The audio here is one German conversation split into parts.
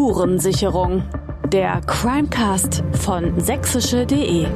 Spurensicherung. Der Crimecast von sächsische.de.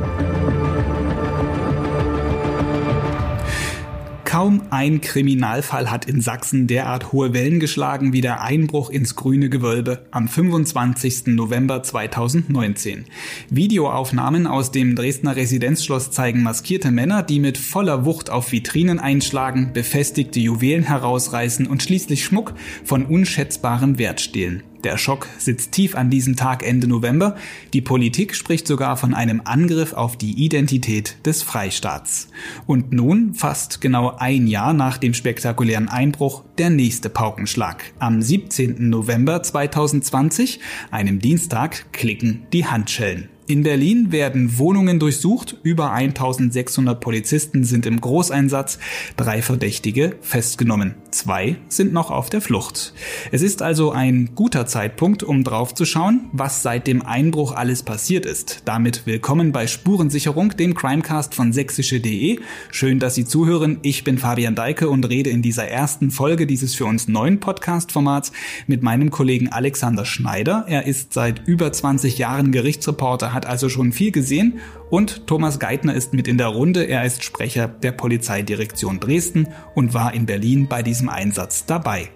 Kaum ein Kriminalfall hat in Sachsen derart hohe Wellen geschlagen wie der Einbruch ins grüne Gewölbe am 25. November 2019. Videoaufnahmen aus dem Dresdner Residenzschloss zeigen maskierte Männer, die mit voller Wucht auf Vitrinen einschlagen, befestigte Juwelen herausreißen und schließlich Schmuck von unschätzbarem Wert stehlen. Der Schock sitzt tief an diesem Tag Ende November. Die Politik spricht sogar von einem Angriff auf die Identität des Freistaats. Und nun, fast genau ein Jahr nach dem spektakulären Einbruch, der nächste Paukenschlag. Am 17. November 2020, einem Dienstag, klicken die Handschellen. In Berlin werden Wohnungen durchsucht, über 1600 Polizisten sind im Großeinsatz, drei Verdächtige festgenommen, zwei sind noch auf der Flucht. Es ist also ein guter Zeitpunkt, um draufzuschauen, was seit dem Einbruch alles passiert ist. Damit willkommen bei Spurensicherung, dem Crimecast von sächsische.de. Schön, dass Sie zuhören. Ich bin Fabian Deike und rede in dieser ersten Folge dieses für uns neuen Podcast-Formats mit meinem Kollegen Alexander Schneider. Er ist seit über 20 Jahren Gerichtsreporter hat also schon viel gesehen und Thomas Geithner ist mit in der Runde. Er ist Sprecher der Polizeidirektion Dresden und war in Berlin bei diesem Einsatz dabei.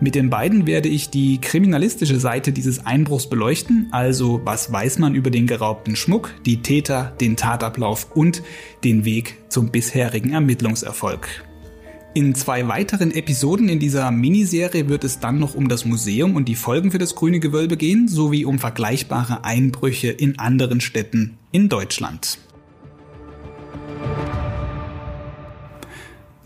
Mit den beiden werde ich die kriminalistische Seite dieses Einbruchs beleuchten, also was weiß man über den geraubten Schmuck, die Täter, den Tatablauf und den Weg zum bisherigen Ermittlungserfolg. In zwei weiteren Episoden in dieser Miniserie wird es dann noch um das Museum und die Folgen für das Grüne Gewölbe gehen, sowie um vergleichbare Einbrüche in anderen Städten in Deutschland.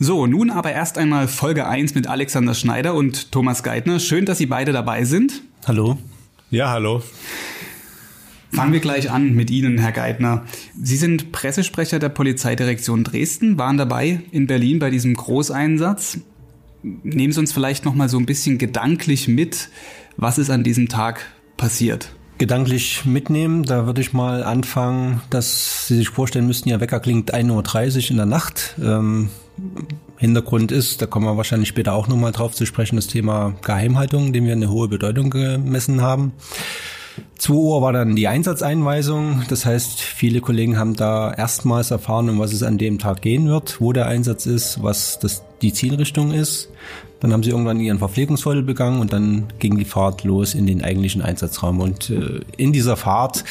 So, nun aber erst einmal Folge 1 mit Alexander Schneider und Thomas Geithner. Schön, dass Sie beide dabei sind. Hallo. Ja, hallo. Fangen wir gleich an mit Ihnen, Herr Geithner. Sie sind Pressesprecher der Polizeidirektion Dresden, waren dabei in Berlin bei diesem Großeinsatz. Nehmen Sie uns vielleicht noch mal so ein bisschen gedanklich mit, was ist an diesem Tag passiert? Gedanklich mitnehmen, da würde ich mal anfangen, dass Sie sich vorstellen müssten, Ihr Wecker klingt 1.30 Uhr in der Nacht. Ähm, Hintergrund ist, da kommen wir wahrscheinlich später auch nochmal drauf zu sprechen, das Thema Geheimhaltung, dem wir eine hohe Bedeutung gemessen haben. 2 Uhr war dann die Einsatzeinweisung. Das heißt, viele Kollegen haben da erstmals erfahren, um was es an dem Tag gehen wird, wo der Einsatz ist, was das, die Zielrichtung ist. Dann haben sie irgendwann ihren Verpflegungsvoll begangen und dann ging die Fahrt los in den eigentlichen Einsatzraum. Und äh, in dieser Fahrt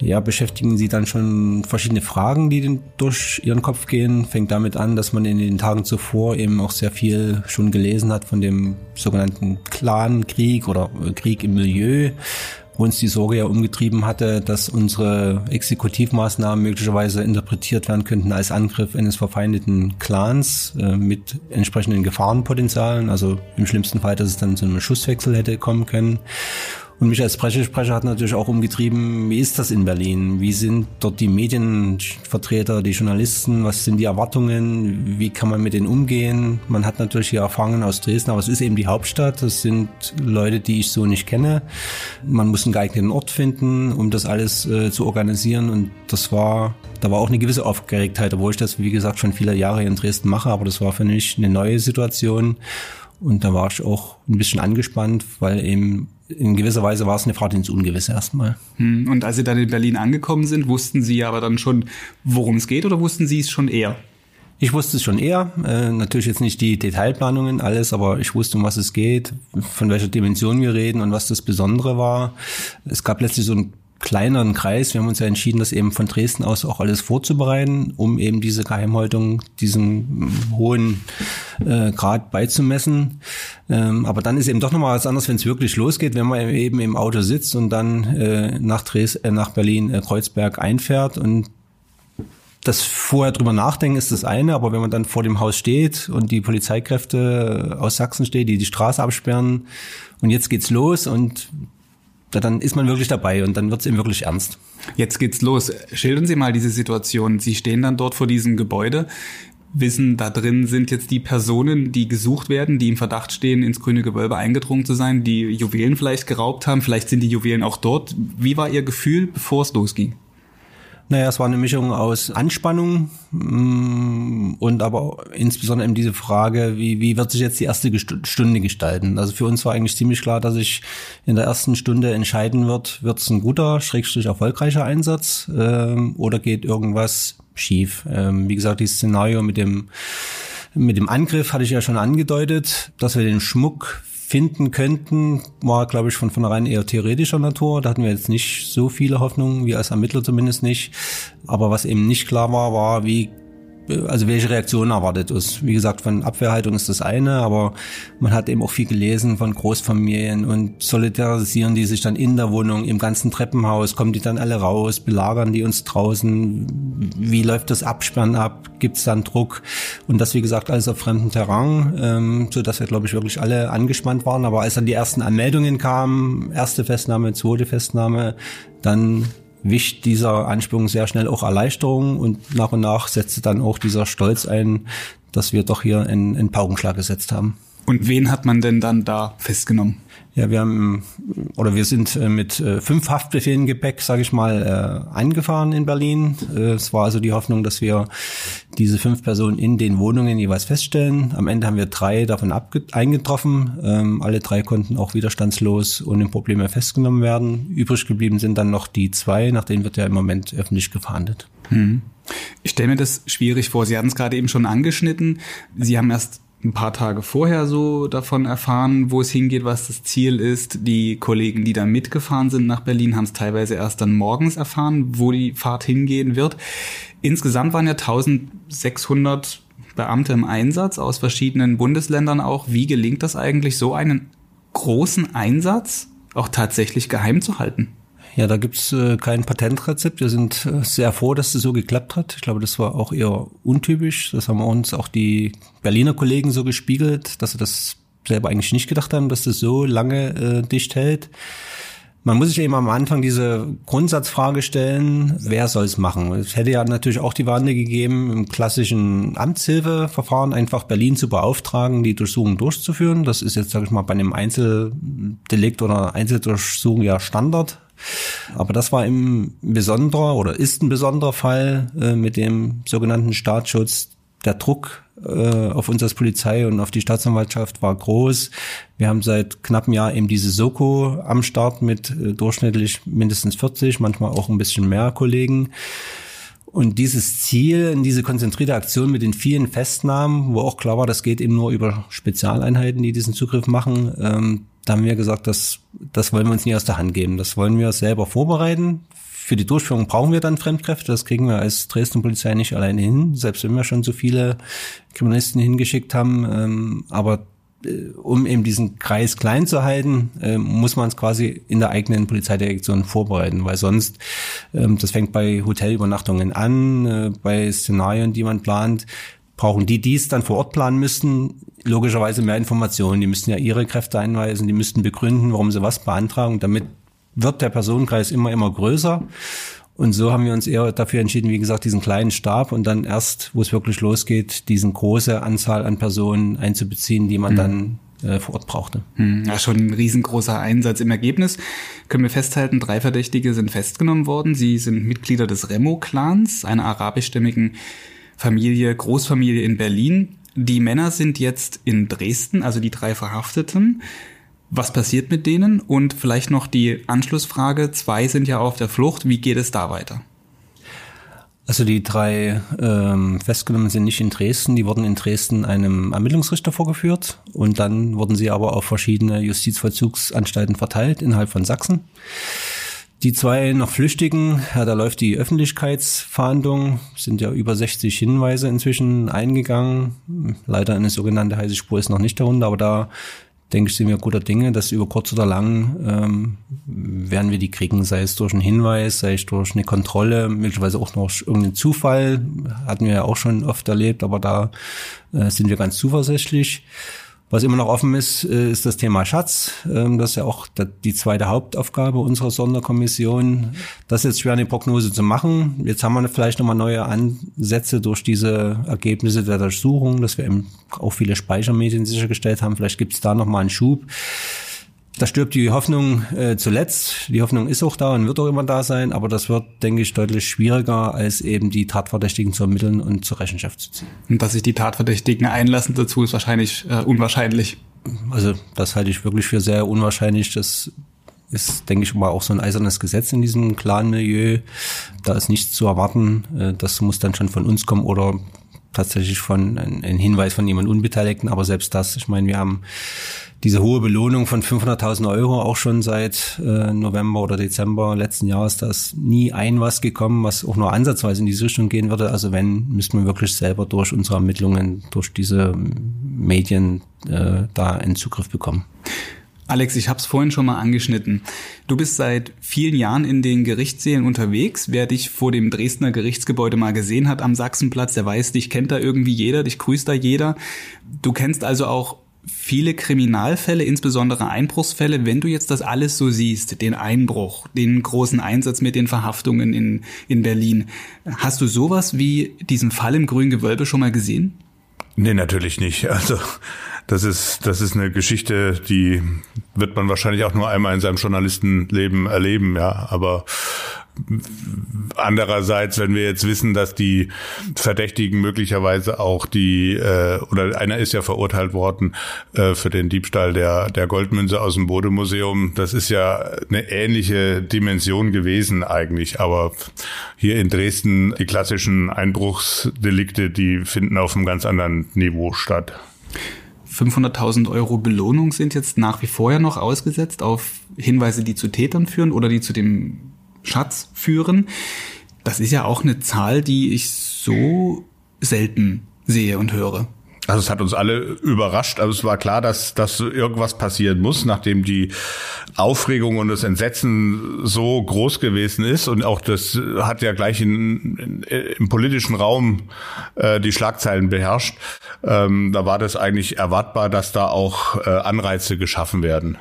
ja, beschäftigen sie dann schon verschiedene Fragen, die durch ihren Kopf gehen. Fängt damit an, dass man in den Tagen zuvor eben auch sehr viel schon gelesen hat von dem sogenannten Clankrieg oder äh, Krieg im Milieu uns die Sorge ja umgetrieben hatte, dass unsere Exekutivmaßnahmen möglicherweise interpretiert werden könnten als Angriff eines verfeindeten Clans äh, mit entsprechenden Gefahrenpotenzialen. Also im schlimmsten Fall, dass es dann zu einem Schusswechsel hätte kommen können. Und mich als Pressesprecher hat natürlich auch umgetrieben, wie ist das in Berlin? Wie sind dort die Medienvertreter, die Journalisten? Was sind die Erwartungen? Wie kann man mit denen umgehen? Man hat natürlich hier Erfahrungen aus Dresden, aber es ist eben die Hauptstadt. Das sind Leute, die ich so nicht kenne. Man muss einen geeigneten Ort finden, um das alles äh, zu organisieren. Und das war, da war auch eine gewisse Aufgeregtheit, obwohl ich das, wie gesagt, schon viele Jahre in Dresden mache. Aber das war für mich eine neue Situation. Und da war ich auch ein bisschen angespannt, weil eben in gewisser Weise war es eine Fahrt ins Ungewisse erstmal. Hm, und als Sie dann in Berlin angekommen sind, wussten Sie aber dann schon, worum es geht oder wussten Sie es schon eher? Ich wusste es schon eher, äh, natürlich jetzt nicht die Detailplanungen, alles, aber ich wusste, um was es geht, von welcher Dimension wir reden und was das Besondere war. Es gab letztlich so ein kleineren Kreis. Wir haben uns ja entschieden, das eben von Dresden aus auch alles vorzubereiten, um eben diese Geheimhaltung, diesen hohen äh, Grad beizumessen. Ähm, aber dann ist eben doch nochmal was anderes, wenn es wirklich losgeht, wenn man eben im Auto sitzt und dann äh, nach, Dres äh, nach Berlin äh, Kreuzberg einfährt und das vorher drüber nachdenken ist das eine, aber wenn man dann vor dem Haus steht und die Polizeikräfte aus Sachsen steht, die die Straße absperren und jetzt geht's los und dann ist man wirklich dabei und dann wird es eben wirklich ernst. Jetzt geht's los. Schildern Sie mal diese Situation. Sie stehen dann dort vor diesem Gebäude, wissen, da drin sind jetzt die Personen, die gesucht werden, die im Verdacht stehen, ins grüne Gewölbe eingedrungen zu sein, die Juwelen vielleicht geraubt haben. Vielleicht sind die Juwelen auch dort. Wie war Ihr Gefühl, bevor es losging? Naja, es war eine Mischung aus Anspannung mm, und aber insbesondere eben diese Frage, wie, wie wird sich jetzt die erste Stunde gestalten? Also für uns war eigentlich ziemlich klar, dass sich in der ersten Stunde entscheiden wird, wird es ein guter, schrägstrich erfolgreicher Einsatz ähm, oder geht irgendwas schief? Ähm, wie gesagt, dieses Szenario mit dem mit dem Angriff hatte ich ja schon angedeutet, dass wir den Schmuck finden könnten, war, glaube ich, von vornherein eher theoretischer Natur. Da hatten wir jetzt nicht so viele Hoffnungen, wie als Ermittler zumindest nicht. Aber was eben nicht klar war, war, wie also welche Reaktion erwartet ist. Wie gesagt, von Abwehrhaltung ist das eine, aber man hat eben auch viel gelesen von Großfamilien und solidarisieren die sich dann in der Wohnung, im ganzen Treppenhaus, kommen die dann alle raus, belagern die uns draußen, wie läuft das Absperren ab, gibt es dann Druck? Und das wie gesagt alles auf fremdem Terrain, ähm, so dass wir glaube ich wirklich alle angespannt waren, aber als dann die ersten Anmeldungen kamen, erste Festnahme, zweite Festnahme, dann wischt dieser Ansprung sehr schnell auch Erleichterung und nach und nach setzte dann auch dieser Stolz ein, dass wir doch hier einen, einen Paukenschlag gesetzt haben. Und wen hat man denn dann da festgenommen? Ja, wir haben oder wir sind äh, mit äh, fünf Haftbefehlen Gepäck, sage ich mal, äh, eingefahren in Berlin. Es war also die Hoffnung, dass wir diese fünf Personen in den Wohnungen jeweils feststellen. Am Ende haben wir drei davon eingetroffen. Ähm, alle drei konnten auch widerstandslos ohne Probleme festgenommen werden. Übrig geblieben sind dann noch die zwei, nach denen wird ja im Moment öffentlich gefahndet. Hm. Ich stelle mir das schwierig vor. Sie hatten es gerade eben schon angeschnitten. Sie haben erst ein paar Tage vorher so davon erfahren, wo es hingeht, was das Ziel ist. Die Kollegen, die da mitgefahren sind nach Berlin, haben es teilweise erst dann morgens erfahren, wo die Fahrt hingehen wird. Insgesamt waren ja 1600 Beamte im Einsatz aus verschiedenen Bundesländern auch. Wie gelingt das eigentlich, so einen großen Einsatz auch tatsächlich geheim zu halten? Ja, da gibt's äh, kein Patentrezept. Wir sind äh, sehr froh, dass das so geklappt hat. Ich glaube, das war auch eher untypisch. Das haben uns auch die Berliner Kollegen so gespiegelt, dass sie das selber eigentlich nicht gedacht haben, dass das so lange äh, dicht hält. Man muss sich eben am Anfang diese Grundsatzfrage stellen, wer soll es machen? Es hätte ja natürlich auch die Wande gegeben, im klassischen Amtshilfeverfahren einfach Berlin zu beauftragen, die Durchsuchung durchzuführen. Das ist jetzt, sage ich mal, bei einem Einzeldelikt oder Einzeldurchsuchung ja Standard. Aber das war ein besonderer oder ist ein besonderer Fall äh, mit dem sogenannten Staatsschutz. Der Druck äh, auf uns als Polizei und auf die Staatsanwaltschaft war groß. Wir haben seit knapp einem Jahr eben diese Soko am Start mit äh, durchschnittlich mindestens 40, manchmal auch ein bisschen mehr Kollegen. Und dieses Ziel, diese konzentrierte Aktion mit den vielen Festnahmen, wo auch klar war, das geht eben nur über Spezialeinheiten, die diesen Zugriff machen, ähm, da haben wir gesagt, das, das wollen wir uns nie aus der Hand geben. Das wollen wir selber vorbereiten. Für die Durchführung brauchen wir dann Fremdkräfte. Das kriegen wir als Dresden Polizei nicht alleine hin, selbst wenn wir schon so viele Kriminalisten hingeschickt haben. Ähm, aber um eben diesen Kreis klein zu halten, äh, muss man es quasi in der eigenen Polizeidirektion vorbereiten, weil sonst, ähm, das fängt bei Hotelübernachtungen an, äh, bei Szenarien, die man plant, brauchen die, die es dann vor Ort planen müssten, logischerweise mehr Informationen. Die müssten ja ihre Kräfte einweisen, die müssten begründen, warum sie was beantragen. Damit wird der Personenkreis immer, immer größer. Und so haben wir uns eher dafür entschieden, wie gesagt, diesen kleinen Stab und dann erst, wo es wirklich losgeht, diesen große Anzahl an Personen einzubeziehen, die man mhm. dann äh, vor Ort brauchte. Mhm. Ja, schon ein riesengroßer Einsatz. Im Ergebnis können wir festhalten, drei Verdächtige sind festgenommen worden. Sie sind Mitglieder des Remo-Clans, einer arabischstämmigen Familie, Großfamilie in Berlin. Die Männer sind jetzt in Dresden, also die drei Verhafteten. Was passiert mit denen? Und vielleicht noch die Anschlussfrage, zwei sind ja auf der Flucht, wie geht es da weiter? Also die drei ähm, Festgenommen sind nicht in Dresden, die wurden in Dresden einem Ermittlungsrichter vorgeführt und dann wurden sie aber auf verschiedene Justizvollzugsanstalten verteilt innerhalb von Sachsen. Die zwei noch Flüchtigen, ja, da läuft die Öffentlichkeitsfahndung, sind ja über 60 Hinweise inzwischen eingegangen. Leider eine sogenannte heiße Spur ist noch nicht darunter, aber da denke ich, sind wir guter Dinge, dass über kurz oder lang ähm, werden wir die kriegen, sei es durch einen Hinweis, sei es durch eine Kontrolle, möglicherweise auch noch irgendeinen Zufall, hatten wir ja auch schon oft erlebt, aber da äh, sind wir ganz zuversichtlich. Was immer noch offen ist, äh, ist das Thema Schatz. Ähm, das ist ja auch die zweite Hauptaufgabe unserer Sonderkommission. Das ist jetzt schwer eine Prognose zu machen. Jetzt haben wir vielleicht nochmal neue Ansätze durch diese Ergebnisse der Durchsuchung, dass wir eben auch viele Speichermedien sichergestellt haben. Vielleicht gibt es da nochmal einen Schub. Da stirbt die Hoffnung äh, zuletzt. Die Hoffnung ist auch da und wird auch immer da sein, aber das wird, denke ich, deutlich schwieriger, als eben die Tatverdächtigen zu ermitteln und zur Rechenschaft zu ziehen. Und dass sich die Tatverdächtigen einlassen dazu, ist wahrscheinlich äh, unwahrscheinlich. Also das halte ich wirklich für sehr unwahrscheinlich. Das ist, denke ich, mal auch so ein eisernes Gesetz in diesem Clan-Milieu. Da ist nichts zu erwarten. Äh, das muss dann schon von uns kommen oder tatsächlich von ein Hinweis von jemand Unbeteiligten. Aber selbst das, ich meine, wir haben diese hohe Belohnung von 500.000 Euro auch schon seit äh, November oder Dezember letzten Jahres, da ist nie ein was gekommen, was auch nur ansatzweise in diese Richtung gehen würde. Also wenn, müssten wir wirklich selber durch unsere Ermittlungen, durch diese Medien äh, da einen Zugriff bekommen. Alex, ich habe es vorhin schon mal angeschnitten. Du bist seit vielen Jahren in den Gerichtssälen unterwegs. Wer dich vor dem Dresdner Gerichtsgebäude mal gesehen hat am Sachsenplatz, der weiß, dich kennt da irgendwie jeder, dich grüßt da jeder. Du kennst also auch viele Kriminalfälle, insbesondere Einbruchsfälle, wenn du jetzt das alles so siehst, den Einbruch, den großen Einsatz mit den Verhaftungen in, in Berlin, hast du sowas wie diesen Fall im Grünen Gewölbe schon mal gesehen? Nee, natürlich nicht. Also das ist, das ist eine Geschichte, die wird man wahrscheinlich auch nur einmal in seinem Journalistenleben erleben, ja. Aber Andererseits, wenn wir jetzt wissen, dass die Verdächtigen möglicherweise auch die äh, oder einer ist ja verurteilt worden äh, für den Diebstahl der der Goldmünze aus dem Bodemuseum, das ist ja eine ähnliche Dimension gewesen eigentlich, aber hier in Dresden die klassischen Einbruchsdelikte, die finden auf einem ganz anderen Niveau statt. 500.000 Euro Belohnung sind jetzt nach wie vor ja noch ausgesetzt auf Hinweise, die zu Tätern führen oder die zu dem Schatz führen. Das ist ja auch eine Zahl, die ich so selten sehe und höre. Also es hat uns alle überrascht. Also es war klar, dass, dass irgendwas passieren muss, nachdem die Aufregung und das Entsetzen so groß gewesen ist. Und auch das hat ja gleich in, in, im politischen Raum äh, die Schlagzeilen beherrscht. Ähm, da war das eigentlich erwartbar, dass da auch äh, Anreize geschaffen werden.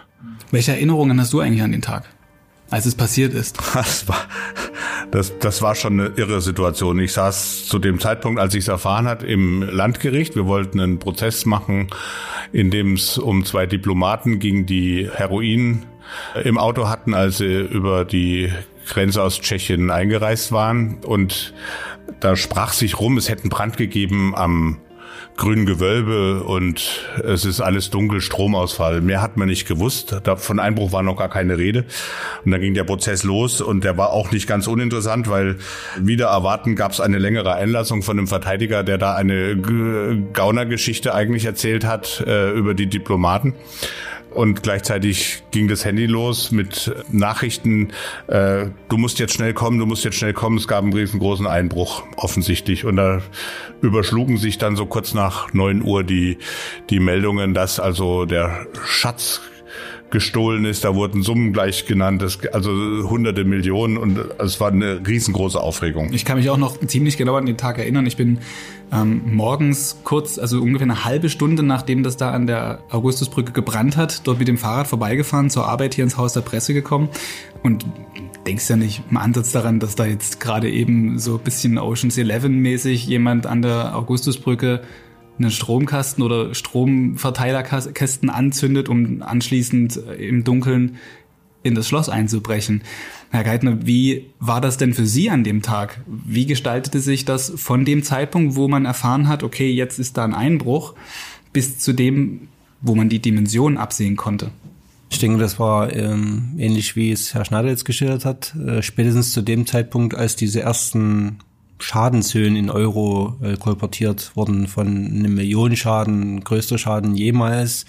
Welche Erinnerungen hast du eigentlich an den Tag? Als es passiert ist? Das war, das, das war schon eine irre Situation. Ich saß zu dem Zeitpunkt, als ich es erfahren hat, im Landgericht. Wir wollten einen Prozess machen, in dem es um zwei Diplomaten ging, die Heroin im Auto hatten, als sie über die Grenze aus Tschechien eingereist waren. Und da sprach sich rum, es hätten Brand gegeben am grünen Gewölbe und es ist alles dunkel, Stromausfall. Mehr hat man nicht gewusst. Von Einbruch war noch gar keine Rede. Und dann ging der Prozess los und der war auch nicht ganz uninteressant, weil wieder erwarten gab es eine längere Einlassung von einem Verteidiger, der da eine Gaunergeschichte eigentlich erzählt hat äh, über die Diplomaten und gleichzeitig ging das Handy los mit Nachrichten, äh, du musst jetzt schnell kommen, du musst jetzt schnell kommen. Es gab einen riesengroßen Einbruch offensichtlich und da überschlugen sich dann so kurz nach neun Uhr die, die Meldungen, dass also der Schatz gestohlen ist. Da wurden Summen gleich genannt, also hunderte Millionen und es war eine riesengroße Aufregung. Ich kann mich auch noch ziemlich genau an den Tag erinnern. Ich bin ähm, morgens kurz, also ungefähr eine halbe Stunde nachdem das da an der Augustusbrücke gebrannt hat, dort mit dem Fahrrad vorbeigefahren, zur Arbeit hier ins Haus der Presse gekommen und denkst ja nicht im Ansatz daran, dass da jetzt gerade eben so ein bisschen Oceans 11 mäßig jemand an der Augustusbrücke einen Stromkasten oder Stromverteilerkästen anzündet, um anschließend im Dunkeln in das Schloss einzubrechen. Herr Geithner, wie war das denn für Sie an dem Tag? Wie gestaltete sich das von dem Zeitpunkt, wo man erfahren hat, okay, jetzt ist da ein Einbruch, bis zu dem, wo man die Dimensionen absehen konnte? Ich denke, das war ähm, ähnlich wie es Herr Schneider jetzt geschildert hat. Äh, spätestens zu dem Zeitpunkt, als diese ersten Schadenshöhen in Euro äh, kolportiert wurden von einem Millionenschaden, größter Schaden jemals,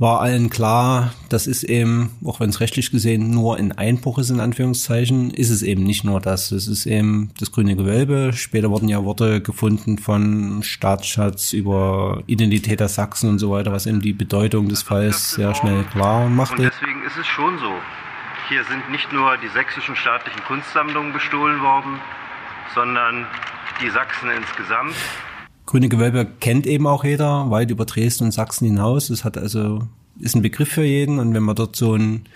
war allen klar, das ist eben, auch wenn es rechtlich gesehen nur ein Einbruch ist, in Anführungszeichen, ist es eben nicht nur das. Es ist eben das grüne Gewölbe. Später wurden ja Worte gefunden von Staatsschatz über Identität der Sachsen und so weiter, was eben die Bedeutung des Falls sehr schnell klar machte. Und deswegen ist es schon so. Hier sind nicht nur die sächsischen staatlichen Kunstsammlungen bestohlen worden, sondern die Sachsen insgesamt. Grüne Gewölbe kennt eben auch jeder, weit über Dresden und Sachsen hinaus. Es hat also, ist ein Begriff für jeden und wenn man dort so ein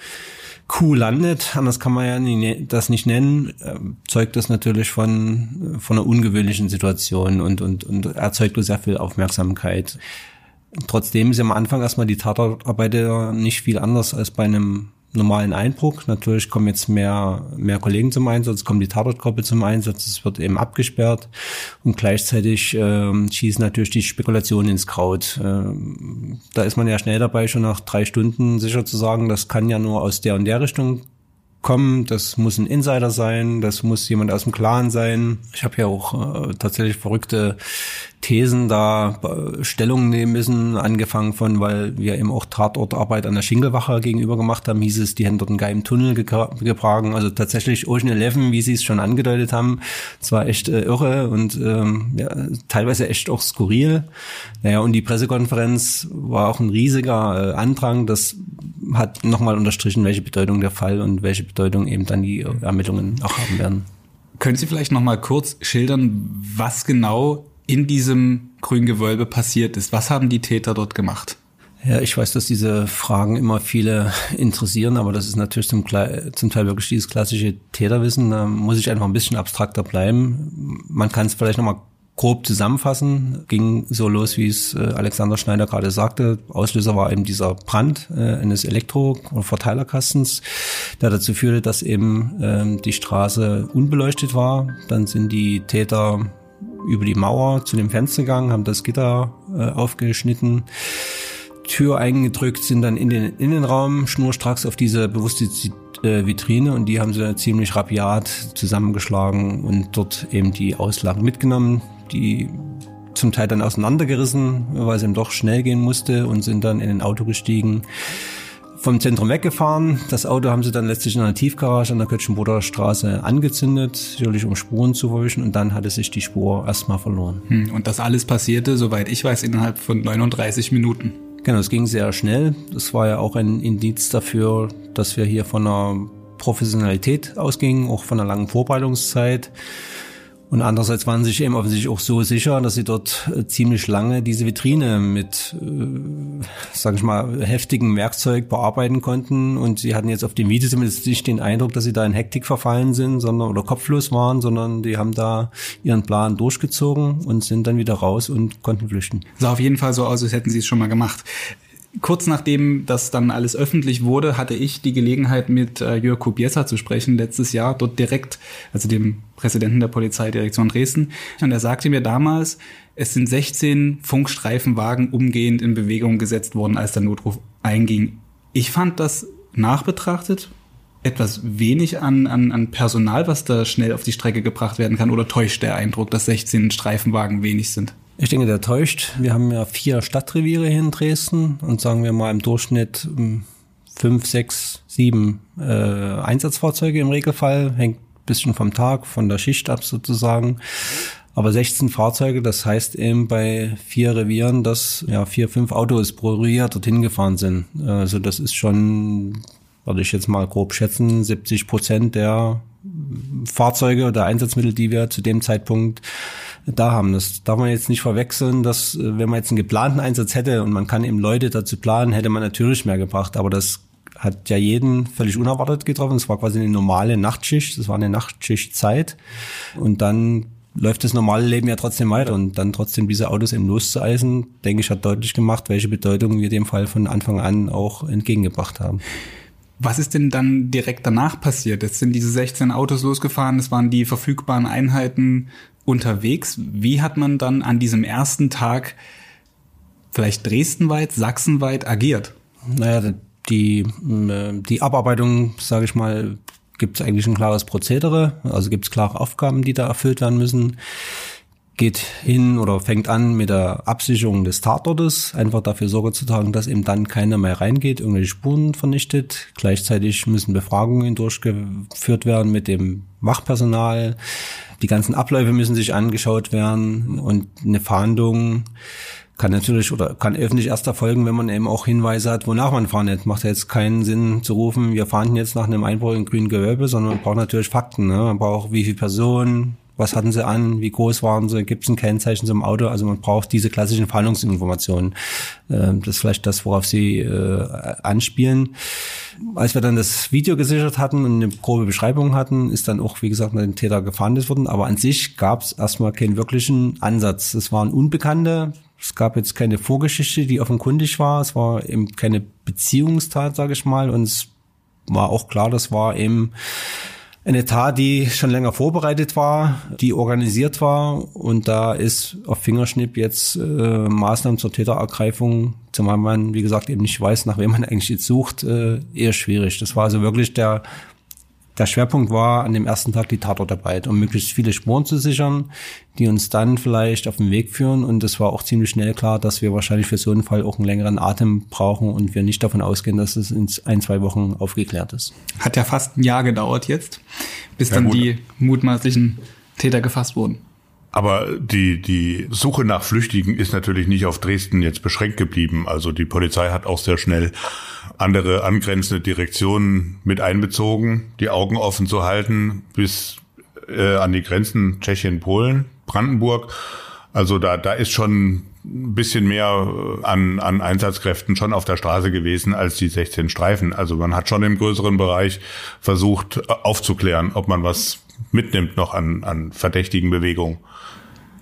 Kuh landet, anders kann man ja nie, das nicht nennen, äh, zeugt das natürlich von, von einer ungewöhnlichen Situation und, und, und erzeugt sehr viel Aufmerksamkeit. Trotzdem ist am Anfang erstmal die Tatarbeit nicht viel anders als bei einem normalen Einbruch. Natürlich kommen jetzt mehr, mehr Kollegen zum Einsatz, kommt die Tatortgruppe zum Einsatz, es wird eben abgesperrt und gleichzeitig äh, schießen natürlich die Spekulationen ins Kraut. Äh, da ist man ja schnell dabei, schon nach drei Stunden sicher zu sagen, das kann ja nur aus der und der Richtung kommen. Das muss ein Insider sein, das muss jemand aus dem Clan sein. Ich habe ja auch äh, tatsächlich verrückte Thesen da äh, Stellung nehmen müssen, angefangen von, weil wir eben auch Tatortarbeit an der Schingelwache gegenüber gemacht haben, hieß es, die hätten dort einen geheimen Tunnel getragen. Also tatsächlich Ocean Eleven, wie Sie es schon angedeutet haben, zwar echt äh, irre und ähm, ja, teilweise echt auch skurril. Naja, und die Pressekonferenz war auch ein riesiger äh, Andrang. Das hat nochmal unterstrichen, welche Bedeutung der Fall und welche Bedeutung eben dann die Ermittlungen auch haben werden. Können Sie vielleicht nochmal kurz schildern, was genau in diesem grünen Gewölbe passiert ist? Was haben die Täter dort gemacht? Ja, ich weiß, dass diese Fragen immer viele interessieren, aber das ist natürlich zum, zum, Teil wirklich dieses klassische Täterwissen. Da muss ich einfach ein bisschen abstrakter bleiben. Man kann es vielleicht nochmal grob zusammenfassen, ging so los, wie es äh, Alexander Schneider gerade sagte. Auslöser war eben dieser Brand äh, eines Elektro- oder Verteilerkastens, der dazu führte, dass eben äh, die Straße unbeleuchtet war. Dann sind die Täter über die Mauer zu dem Fenster gegangen, haben das Gitter äh, aufgeschnitten, Tür eingedrückt, sind dann in den Innenraum schnurstracks auf diese bewusste äh, Vitrine und die haben sie ziemlich rabiat zusammengeschlagen und dort eben die Auslagen mitgenommen die zum Teil dann auseinandergerissen, weil es eben doch schnell gehen musste und sind dann in ein Auto gestiegen, vom Zentrum weggefahren. Das Auto haben sie dann letztlich in einer Tiefgarage an der Kötschenboder Straße angezündet, sicherlich um Spuren zu verwischen und dann hatte sich die Spur erstmal verloren. Hm, und das alles passierte, soweit ich weiß, innerhalb von 39 Minuten. Genau, es ging sehr schnell. Das war ja auch ein Indiz dafür, dass wir hier von einer Professionalität ausgingen, auch von einer langen Vorbereitungszeit. Und andererseits waren sie sich eben offensichtlich auch so sicher, dass sie dort äh, ziemlich lange diese Vitrine mit, äh, sage ich mal, heftigem Werkzeug bearbeiten konnten. Und sie hatten jetzt auf dem Video zumindest nicht den Eindruck, dass sie da in Hektik verfallen sind, sondern oder kopflos waren, sondern die haben da ihren Plan durchgezogen und sind dann wieder raus und konnten flüchten. Sah auf jeden Fall so aus, als hätten sie es schon mal gemacht kurz nachdem das dann alles öffentlich wurde, hatte ich die Gelegenheit, mit äh, Jörg Kubiesa zu sprechen, letztes Jahr, dort direkt, also dem Präsidenten der Polizeidirektion Dresden. Und er sagte mir damals, es sind 16 Funkstreifenwagen umgehend in Bewegung gesetzt worden, als der Notruf einging. Ich fand das nachbetrachtet etwas wenig an, an, an Personal, was da schnell auf die Strecke gebracht werden kann, oder täuscht der Eindruck, dass 16 Streifenwagen wenig sind? Ich denke, der täuscht. Wir haben ja vier Stadtreviere hier in Dresden und sagen wir mal im Durchschnitt hm, fünf, sechs, sieben äh, Einsatzfahrzeuge im Regelfall. Hängt bisschen vom Tag, von der Schicht ab sozusagen. Aber 16 Fahrzeuge, das heißt eben bei vier Revieren, dass ja vier, fünf Autos pro Revier dorthin gefahren sind. Also das ist schon, würde ich jetzt mal grob schätzen, 70 Prozent der Fahrzeuge oder Einsatzmittel, die wir zu dem Zeitpunkt da haben. Das darf man jetzt nicht verwechseln, dass äh, wenn man jetzt einen geplanten Einsatz hätte und man kann eben Leute dazu planen, hätte man natürlich mehr gebracht. Aber das hat ja jeden völlig unerwartet getroffen. Es war quasi eine normale Nachtschicht, das war eine Nachtschichtzeit. Und dann läuft das normale Leben ja trotzdem weiter und dann trotzdem diese Autos eben loszueisen, denke ich, hat deutlich gemacht, welche Bedeutung wir dem Fall von Anfang an auch entgegengebracht haben. Was ist denn dann direkt danach passiert? Jetzt sind diese 16 Autos losgefahren, es waren die verfügbaren Einheiten unterwegs. Wie hat man dann an diesem ersten Tag vielleicht dresdenweit, sachsenweit agiert? Naja, die, äh, die Abarbeitung, sage ich mal, gibt es eigentlich ein klares Prozedere. Also gibt es klare Aufgaben, die da erfüllt werden müssen geht hin oder fängt an mit der Absicherung des Tatortes, einfach dafür Sorge zu tragen, dass eben dann keiner mehr reingeht, irgendwelche Spuren vernichtet. Gleichzeitig müssen Befragungen durchgeführt werden mit dem Wachpersonal. Die ganzen Abläufe müssen sich angeschaut werden und eine Fahndung kann natürlich oder kann öffentlich erst erfolgen, wenn man eben auch Hinweise hat, wonach man fahndet. Macht ja jetzt keinen Sinn zu rufen, wir fahnden jetzt nach einem Einbruch in grünen Gewölbe, sondern man braucht natürlich Fakten. Ne? Man braucht wie viele Personen, was hatten sie an, wie groß waren sie, gibt es ein Kennzeichen zum Auto. Also man braucht diese klassischen Fahndungsinformationen. Ähm, das ist vielleicht das, worauf sie äh, anspielen. Als wir dann das Video gesichert hatten und eine grobe Beschreibung hatten, ist dann auch, wie gesagt, mit dem Täter gefahndet worden. Aber an sich gab es erstmal keinen wirklichen Ansatz. Es waren Unbekannte, Es gab jetzt keine Vorgeschichte, die offenkundig war. Es war eben keine Beziehungstat, sage ich mal. Und es war auch klar, das war eben eine Tat, die schon länger vorbereitet war, die organisiert war und da ist auf Fingerschnipp jetzt äh, Maßnahmen zur Täterergreifung, zumal man, wie gesagt, eben nicht weiß, nach wem man eigentlich jetzt sucht, äh, eher schwierig. Das war also wirklich der der Schwerpunkt war an dem ersten Tag die Tatortarbeit, um möglichst viele Spuren zu sichern, die uns dann vielleicht auf den Weg führen. Und es war auch ziemlich schnell klar, dass wir wahrscheinlich für so einen Fall auch einen längeren Atem brauchen und wir nicht davon ausgehen, dass es in ein, zwei Wochen aufgeklärt ist. Hat ja fast ein Jahr gedauert jetzt, bis ja, dann gut. die mutmaßlichen Täter gefasst wurden. Aber die, die Suche nach Flüchtigen ist natürlich nicht auf Dresden jetzt beschränkt geblieben. Also die Polizei hat auch sehr schnell andere angrenzende Direktionen mit einbezogen, die Augen offen zu halten bis äh, an die Grenzen Tschechien, Polen, Brandenburg. Also da, da ist schon ein bisschen mehr an, an Einsatzkräften schon auf der Straße gewesen als die 16 Streifen. Also man hat schon im größeren Bereich versucht aufzuklären, ob man was mitnimmt noch an, an verdächtigen Bewegungen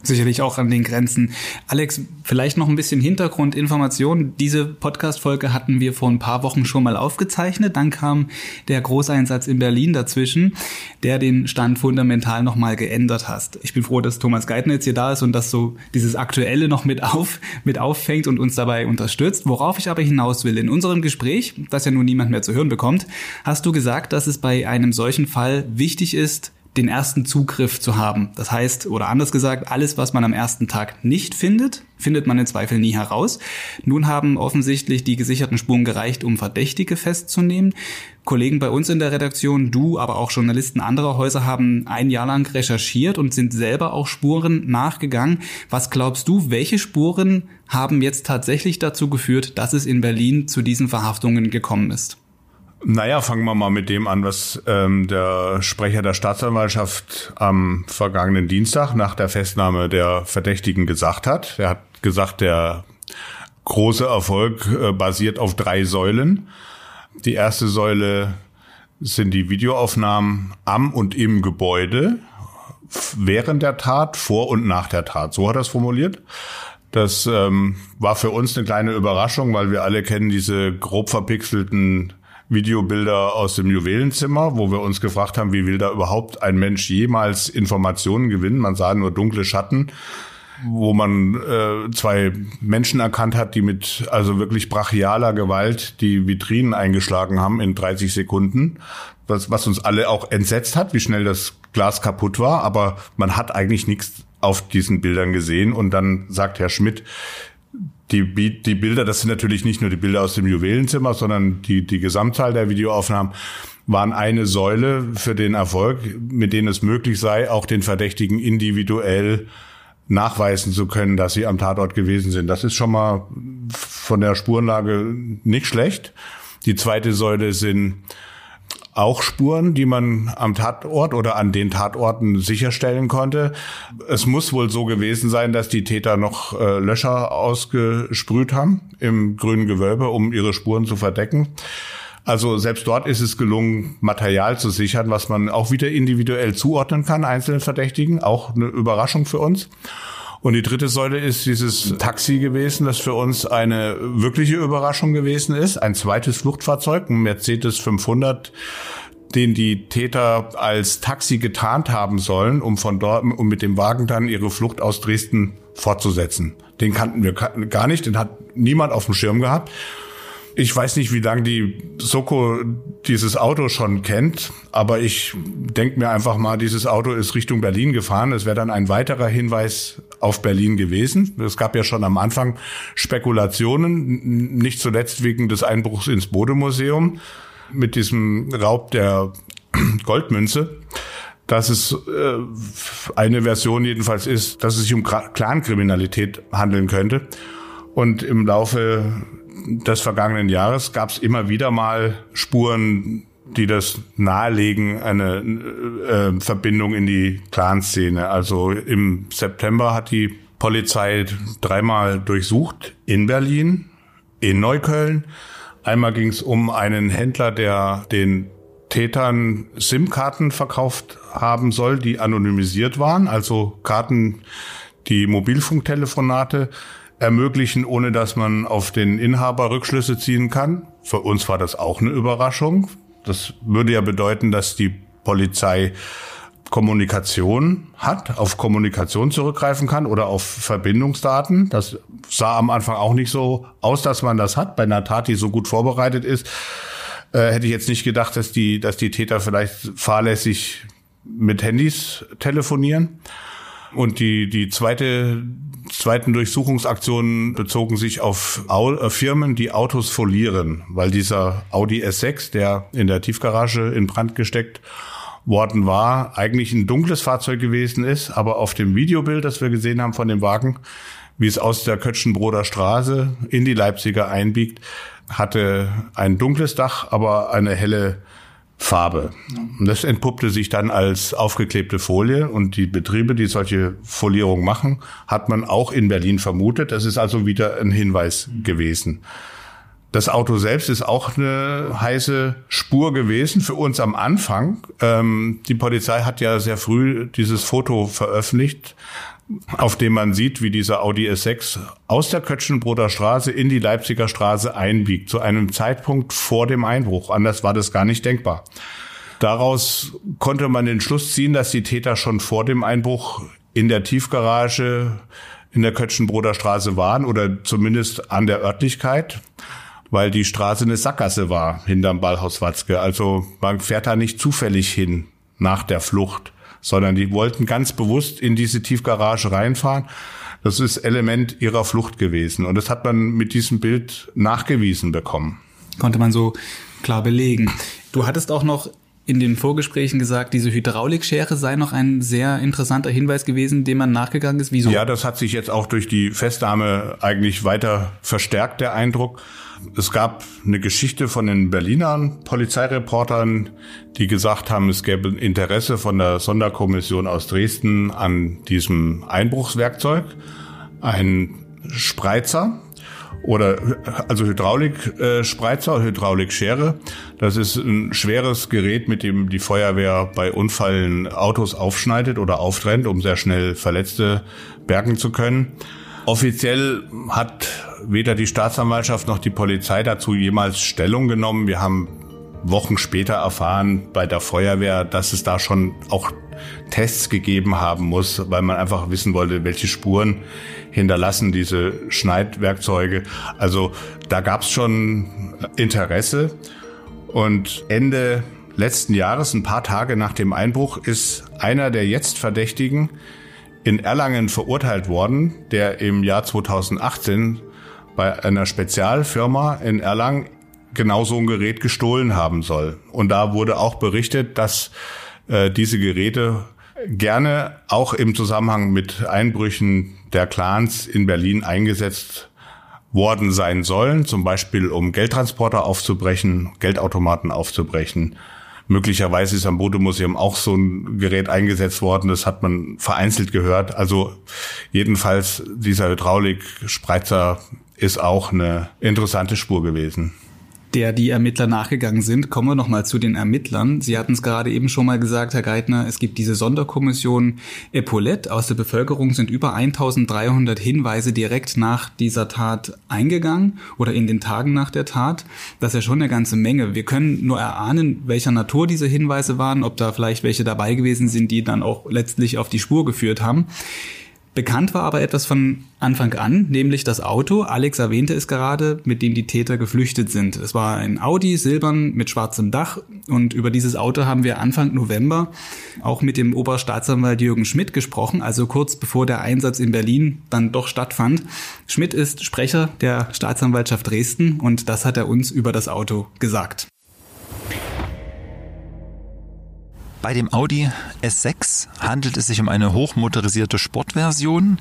sicherlich auch an den Grenzen. Alex, vielleicht noch ein bisschen Hintergrundinformation. Diese Podcast-Folge hatten wir vor ein paar Wochen schon mal aufgezeichnet. Dann kam der Großeinsatz in Berlin dazwischen, der den Stand fundamental nochmal geändert hat. Ich bin froh, dass Thomas Geithner jetzt hier da ist und dass so dieses Aktuelle noch mit auf, mit auffängt und uns dabei unterstützt. Worauf ich aber hinaus will. In unserem Gespräch, das ja nun niemand mehr zu hören bekommt, hast du gesagt, dass es bei einem solchen Fall wichtig ist, den ersten Zugriff zu haben. Das heißt, oder anders gesagt, alles, was man am ersten Tag nicht findet, findet man im Zweifel nie heraus. Nun haben offensichtlich die gesicherten Spuren gereicht, um Verdächtige festzunehmen. Kollegen bei uns in der Redaktion, du, aber auch Journalisten anderer Häuser haben ein Jahr lang recherchiert und sind selber auch Spuren nachgegangen. Was glaubst du, welche Spuren haben jetzt tatsächlich dazu geführt, dass es in Berlin zu diesen Verhaftungen gekommen ist? Naja, fangen wir mal mit dem an, was ähm, der Sprecher der Staatsanwaltschaft am vergangenen Dienstag nach der Festnahme der Verdächtigen gesagt hat. Er hat gesagt, der große Erfolg äh, basiert auf drei Säulen. Die erste Säule sind die Videoaufnahmen am und im Gebäude während der Tat, vor und nach der Tat. So hat er es formuliert. Das ähm, war für uns eine kleine Überraschung, weil wir alle kennen diese grob verpixelten Videobilder aus dem Juwelenzimmer, wo wir uns gefragt haben, wie will da überhaupt ein Mensch jemals Informationen gewinnen? Man sah nur dunkle Schatten, wo man äh, zwei Menschen erkannt hat, die mit also wirklich brachialer Gewalt die Vitrinen eingeschlagen haben in 30 Sekunden, was, was uns alle auch entsetzt hat, wie schnell das Glas kaputt war, aber man hat eigentlich nichts auf diesen Bildern gesehen und dann sagt Herr Schmidt, die, die Bilder, das sind natürlich nicht nur die Bilder aus dem Juwelenzimmer, sondern die, die Gesamtzahl der Videoaufnahmen waren eine Säule für den Erfolg, mit denen es möglich sei, auch den Verdächtigen individuell nachweisen zu können, dass sie am Tatort gewesen sind. Das ist schon mal von der Spurenlage nicht schlecht. Die zweite Säule sind auch Spuren, die man am Tatort oder an den Tatorten sicherstellen konnte. Es muss wohl so gewesen sein, dass die Täter noch äh, Löcher ausgesprüht haben im grünen Gewölbe, um ihre Spuren zu verdecken. Also selbst dort ist es gelungen, Material zu sichern, was man auch wieder individuell zuordnen kann, einzelnen Verdächtigen. Auch eine Überraschung für uns. Und die dritte Säule ist dieses Taxi gewesen, das für uns eine wirkliche Überraschung gewesen ist. Ein zweites Fluchtfahrzeug, ein Mercedes 500, den die Täter als Taxi getarnt haben sollen, um von dort, um mit dem Wagen dann ihre Flucht aus Dresden fortzusetzen. Den kannten wir gar nicht, den hat niemand auf dem Schirm gehabt. Ich weiß nicht, wie lange die Soko dieses Auto schon kennt, aber ich denke mir einfach mal, dieses Auto ist Richtung Berlin gefahren. Es wäre dann ein weiterer Hinweis auf Berlin gewesen. Es gab ja schon am Anfang Spekulationen, nicht zuletzt wegen des Einbruchs ins Bodemuseum mit diesem Raub der Goldmünze dass es äh, eine Version jedenfalls ist, dass es sich um Clankriminalität handeln könnte. Und im Laufe des vergangenen Jahres gab es immer wieder mal Spuren, die das nahelegen, eine äh, Verbindung in die Clanszene. Also im September hat die Polizei dreimal durchsucht in Berlin, in Neukölln. Einmal ging es um einen Händler, der den Tätern SIM-Karten verkauft haben soll, die anonymisiert waren, also Karten, die Mobilfunktelefonate ermöglichen, ohne dass man auf den Inhaber Rückschlüsse ziehen kann. Für uns war das auch eine Überraschung. Das würde ja bedeuten, dass die Polizei Kommunikation hat, auf Kommunikation zurückgreifen kann oder auf Verbindungsdaten. Das sah am Anfang auch nicht so aus, dass man das hat. Bei einer Tat, die so gut vorbereitet ist, äh, hätte ich jetzt nicht gedacht, dass die, dass die Täter vielleicht fahrlässig mit Handys telefonieren. Und die, die zweite, zweiten Durchsuchungsaktionen bezogen sich auf Au äh, Firmen, die Autos folieren, weil dieser Audi S6, der in der Tiefgarage in Brand gesteckt worden war, eigentlich ein dunkles Fahrzeug gewesen ist, aber auf dem Videobild, das wir gesehen haben von dem Wagen, wie es aus der Kötschenbroder Straße in die Leipziger einbiegt, hatte ein dunkles Dach, aber eine helle Farbe. Das entpuppte sich dann als aufgeklebte Folie und die Betriebe, die solche Folierung machen, hat man auch in Berlin vermutet. Das ist also wieder ein Hinweis gewesen. Das Auto selbst ist auch eine heiße Spur gewesen für uns am Anfang. Ähm, die Polizei hat ja sehr früh dieses Foto veröffentlicht auf dem man sieht, wie dieser Audi S6 aus der Kötschenbroder Straße in die Leipziger Straße einbiegt, zu einem Zeitpunkt vor dem Einbruch. Anders war das gar nicht denkbar. Daraus konnte man den Schluss ziehen, dass die Täter schon vor dem Einbruch in der Tiefgarage in der Kötschenbroder Straße waren oder zumindest an der Örtlichkeit, weil die Straße eine Sackgasse war hinterm Ballhaus Watzke. Also man fährt da nicht zufällig hin nach der Flucht sondern die wollten ganz bewusst in diese Tiefgarage reinfahren. Das ist Element ihrer Flucht gewesen. Und das hat man mit diesem Bild nachgewiesen bekommen. Konnte man so klar belegen. Du hattest auch noch in den Vorgesprächen gesagt, diese Hydraulikschere sei noch ein sehr interessanter Hinweis gewesen, dem man nachgegangen ist. Wieso? Ja, das hat sich jetzt auch durch die Festnahme eigentlich weiter verstärkt, der Eindruck. Es gab eine Geschichte von den Berlinern Polizeireportern, die gesagt haben, es gäbe Interesse von der Sonderkommission aus Dresden an diesem Einbruchswerkzeug. Ein Spreizer, oder also Hydraulikspreizer, äh, Hydraulikschere. Das ist ein schweres Gerät, mit dem die Feuerwehr bei Unfallen Autos aufschneidet oder auftrennt, um sehr schnell Verletzte bergen zu können. Offiziell hat weder die Staatsanwaltschaft noch die Polizei dazu jemals Stellung genommen. Wir haben Wochen später erfahren bei der Feuerwehr, dass es da schon auch Tests gegeben haben muss, weil man einfach wissen wollte, welche Spuren hinterlassen diese Schneidwerkzeuge. Also da gab es schon Interesse. Und Ende letzten Jahres, ein paar Tage nach dem Einbruch, ist einer der jetzt Verdächtigen in Erlangen verurteilt worden, der im Jahr 2018 bei einer Spezialfirma in Erlangen genau so ein Gerät gestohlen haben soll. Und da wurde auch berichtet, dass äh, diese Geräte gerne auch im Zusammenhang mit Einbrüchen der Clans in Berlin eingesetzt worden sein sollen, zum Beispiel um Geldtransporter aufzubrechen, Geldautomaten aufzubrechen, Möglicherweise ist am Bodemuseum auch so ein Gerät eingesetzt worden. Das hat man vereinzelt gehört. Also jedenfalls dieser Hydraulik-Spreizer ist auch eine interessante Spur gewesen der die Ermittler nachgegangen sind. Kommen wir nochmal zu den Ermittlern. Sie hatten es gerade eben schon mal gesagt, Herr Geithner, es gibt diese Sonderkommission Epaulette. Aus der Bevölkerung sind über 1300 Hinweise direkt nach dieser Tat eingegangen oder in den Tagen nach der Tat. Das ist ja schon eine ganze Menge. Wir können nur erahnen, welcher Natur diese Hinweise waren, ob da vielleicht welche dabei gewesen sind, die dann auch letztlich auf die Spur geführt haben. Bekannt war aber etwas von Anfang an, nämlich das Auto, Alex erwähnte es gerade, mit dem die Täter geflüchtet sind. Es war ein Audi, silbern, mit schwarzem Dach und über dieses Auto haben wir Anfang November auch mit dem Oberstaatsanwalt Jürgen Schmidt gesprochen, also kurz bevor der Einsatz in Berlin dann doch stattfand. Schmidt ist Sprecher der Staatsanwaltschaft Dresden und das hat er uns über das Auto gesagt. Bei dem Audi S6 handelt es sich um eine hochmotorisierte Sportversion,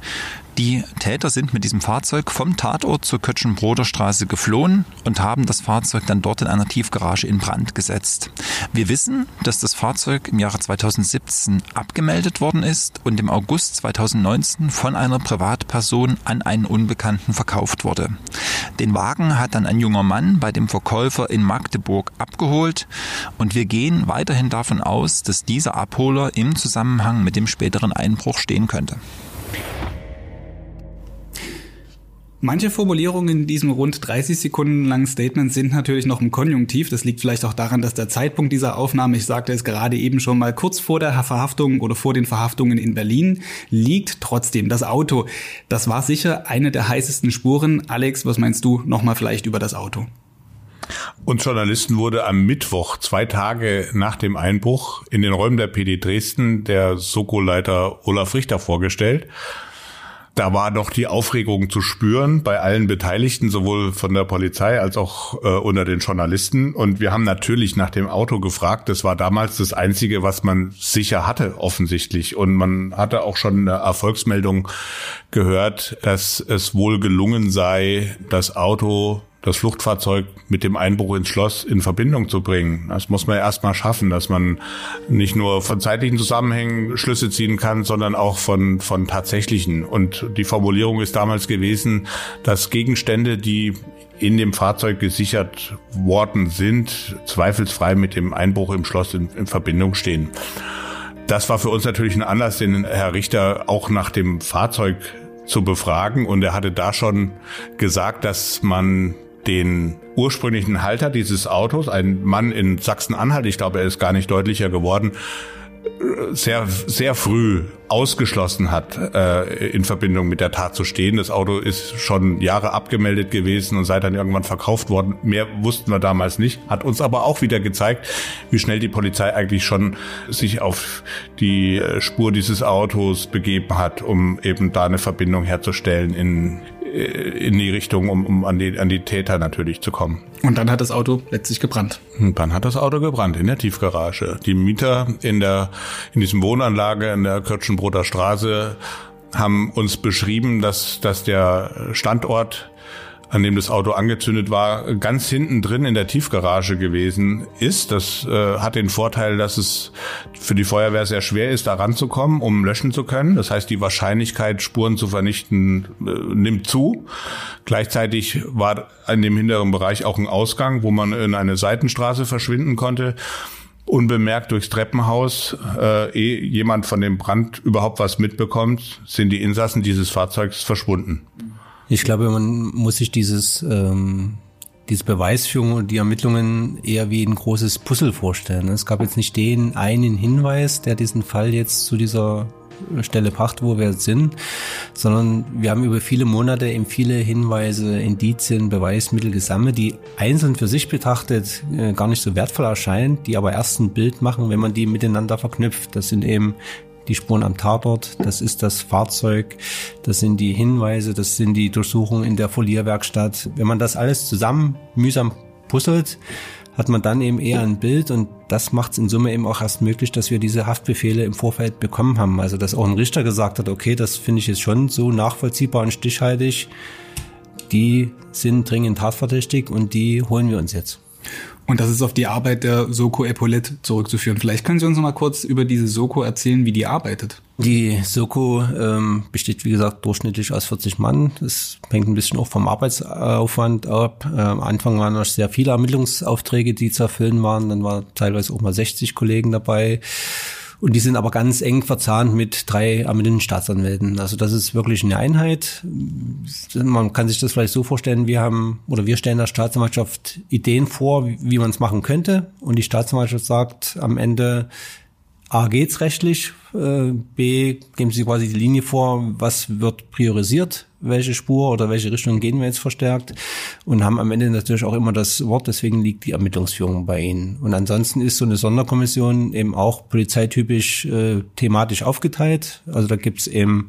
die Täter sind mit diesem Fahrzeug vom Tatort zur Kötschenbroder Straße geflohen und haben das Fahrzeug dann dort in einer Tiefgarage in Brand gesetzt. Wir wissen, dass das Fahrzeug im Jahre 2017 abgemeldet worden ist und im August 2019 von einer Privatperson an einen Unbekannten verkauft wurde. Den Wagen hat dann ein junger Mann bei dem Verkäufer in Magdeburg abgeholt und wir gehen weiterhin davon aus, dass dieser Abholer im Zusammenhang mit dem späteren Einbruch stehen könnte. Manche Formulierungen in diesem rund 30 Sekunden langen Statement sind natürlich noch im Konjunktiv. Das liegt vielleicht auch daran, dass der Zeitpunkt dieser Aufnahme, ich sagte es gerade eben schon mal, kurz vor der Verhaftung oder vor den Verhaftungen in Berlin liegt. Trotzdem, das Auto, das war sicher eine der heißesten Spuren. Alex, was meinst du nochmal vielleicht über das Auto? Uns Journalisten wurde am Mittwoch, zwei Tage nach dem Einbruch, in den Räumen der PD Dresden der Soko-Leiter Olaf Richter vorgestellt. Da war noch die Aufregung zu spüren bei allen Beteiligten, sowohl von der Polizei als auch äh, unter den Journalisten. Und wir haben natürlich nach dem Auto gefragt. Das war damals das Einzige, was man sicher hatte, offensichtlich. Und man hatte auch schon eine Erfolgsmeldung gehört, dass es wohl gelungen sei, das Auto das Fluchtfahrzeug mit dem Einbruch ins Schloss in Verbindung zu bringen. Das muss man erstmal schaffen, dass man nicht nur von zeitlichen Zusammenhängen Schlüsse ziehen kann, sondern auch von, von tatsächlichen. Und die Formulierung ist damals gewesen, dass Gegenstände, die in dem Fahrzeug gesichert worden sind, zweifelsfrei mit dem Einbruch im Schloss in, in Verbindung stehen. Das war für uns natürlich ein Anlass, den Herr Richter auch nach dem Fahrzeug zu befragen. Und er hatte da schon gesagt, dass man den ursprünglichen Halter dieses Autos, ein Mann in Sachsen-Anhalt, ich glaube, er ist gar nicht deutlicher geworden, sehr, sehr früh ausgeschlossen hat, äh, in Verbindung mit der Tat zu stehen. Das Auto ist schon Jahre abgemeldet gewesen und sei dann irgendwann verkauft worden. Mehr wussten wir damals nicht. Hat uns aber auch wieder gezeigt, wie schnell die Polizei eigentlich schon sich auf die äh, Spur dieses Autos begeben hat, um eben da eine Verbindung herzustellen in, in die Richtung, um, um an, die, an die Täter natürlich zu kommen. Und dann hat das Auto letztlich gebrannt. Und dann hat das Auto gebrannt in der Tiefgarage. Die Mieter in der in diesem Wohnanlage in der Kirchenbroter Straße haben uns beschrieben, dass dass der Standort an dem das Auto angezündet war, ganz hinten drin in der Tiefgarage gewesen ist. Das äh, hat den Vorteil, dass es für die Feuerwehr sehr schwer ist, da ranzukommen, um löschen zu können. Das heißt, die Wahrscheinlichkeit, Spuren zu vernichten, äh, nimmt zu. Gleichzeitig war in dem hinteren Bereich auch ein Ausgang, wo man in eine Seitenstraße verschwinden konnte unbemerkt durchs Treppenhaus, äh, ehe jemand von dem Brand überhaupt was mitbekommt, sind die Insassen dieses Fahrzeugs verschwunden. Ich glaube, man muss sich dieses, ähm, diese Beweisführung und die Ermittlungen eher wie ein großes Puzzle vorstellen. Es gab jetzt nicht den einen Hinweis, der diesen Fall jetzt zu dieser Stelle brachte, wo wir sind, sondern wir haben über viele Monate eben viele Hinweise, Indizien, Beweismittel gesammelt, die einzeln für sich betrachtet äh, gar nicht so wertvoll erscheinen, die aber erst ein Bild machen, wenn man die miteinander verknüpft. Das sind eben die Spuren am Tatort, das ist das Fahrzeug, das sind die Hinweise, das sind die Durchsuchungen in der Folierwerkstatt. Wenn man das alles zusammen mühsam puzzelt, hat man dann eben eher ein Bild und das macht es in Summe eben auch erst möglich, dass wir diese Haftbefehle im Vorfeld bekommen haben. Also dass auch ein Richter gesagt hat, okay, das finde ich jetzt schon so nachvollziehbar und stichhaltig. Die sind dringend tatverdächtig und die holen wir uns jetzt. Und das ist auf die Arbeit der Soko Epaulet zurückzuführen. Vielleicht können Sie uns noch mal kurz über diese Soko erzählen, wie die arbeitet. Die Soko ähm, besteht, wie gesagt, durchschnittlich aus 40 Mann. Das hängt ein bisschen auch vom Arbeitsaufwand ab. Ähm, am Anfang waren noch sehr viele Ermittlungsaufträge, die zu erfüllen waren. Dann waren teilweise auch mal 60 Kollegen dabei. Und die sind aber ganz eng verzahnt mit drei ermittelnden Staatsanwälten. Also das ist wirklich eine Einheit. Man kann sich das vielleicht so vorstellen, wir haben oder wir stellen der Staatsanwaltschaft Ideen vor, wie man es machen könnte. Und die Staatsanwaltschaft sagt am Ende, A geht's rechtlich, äh, B geben Sie quasi die Linie vor, was wird priorisiert, welche Spur oder welche Richtung gehen wir jetzt verstärkt und haben am Ende natürlich auch immer das Wort, deswegen liegt die Ermittlungsführung bei Ihnen. Und ansonsten ist so eine Sonderkommission eben auch polizeitypisch äh, thematisch aufgeteilt. Also da gibt's eben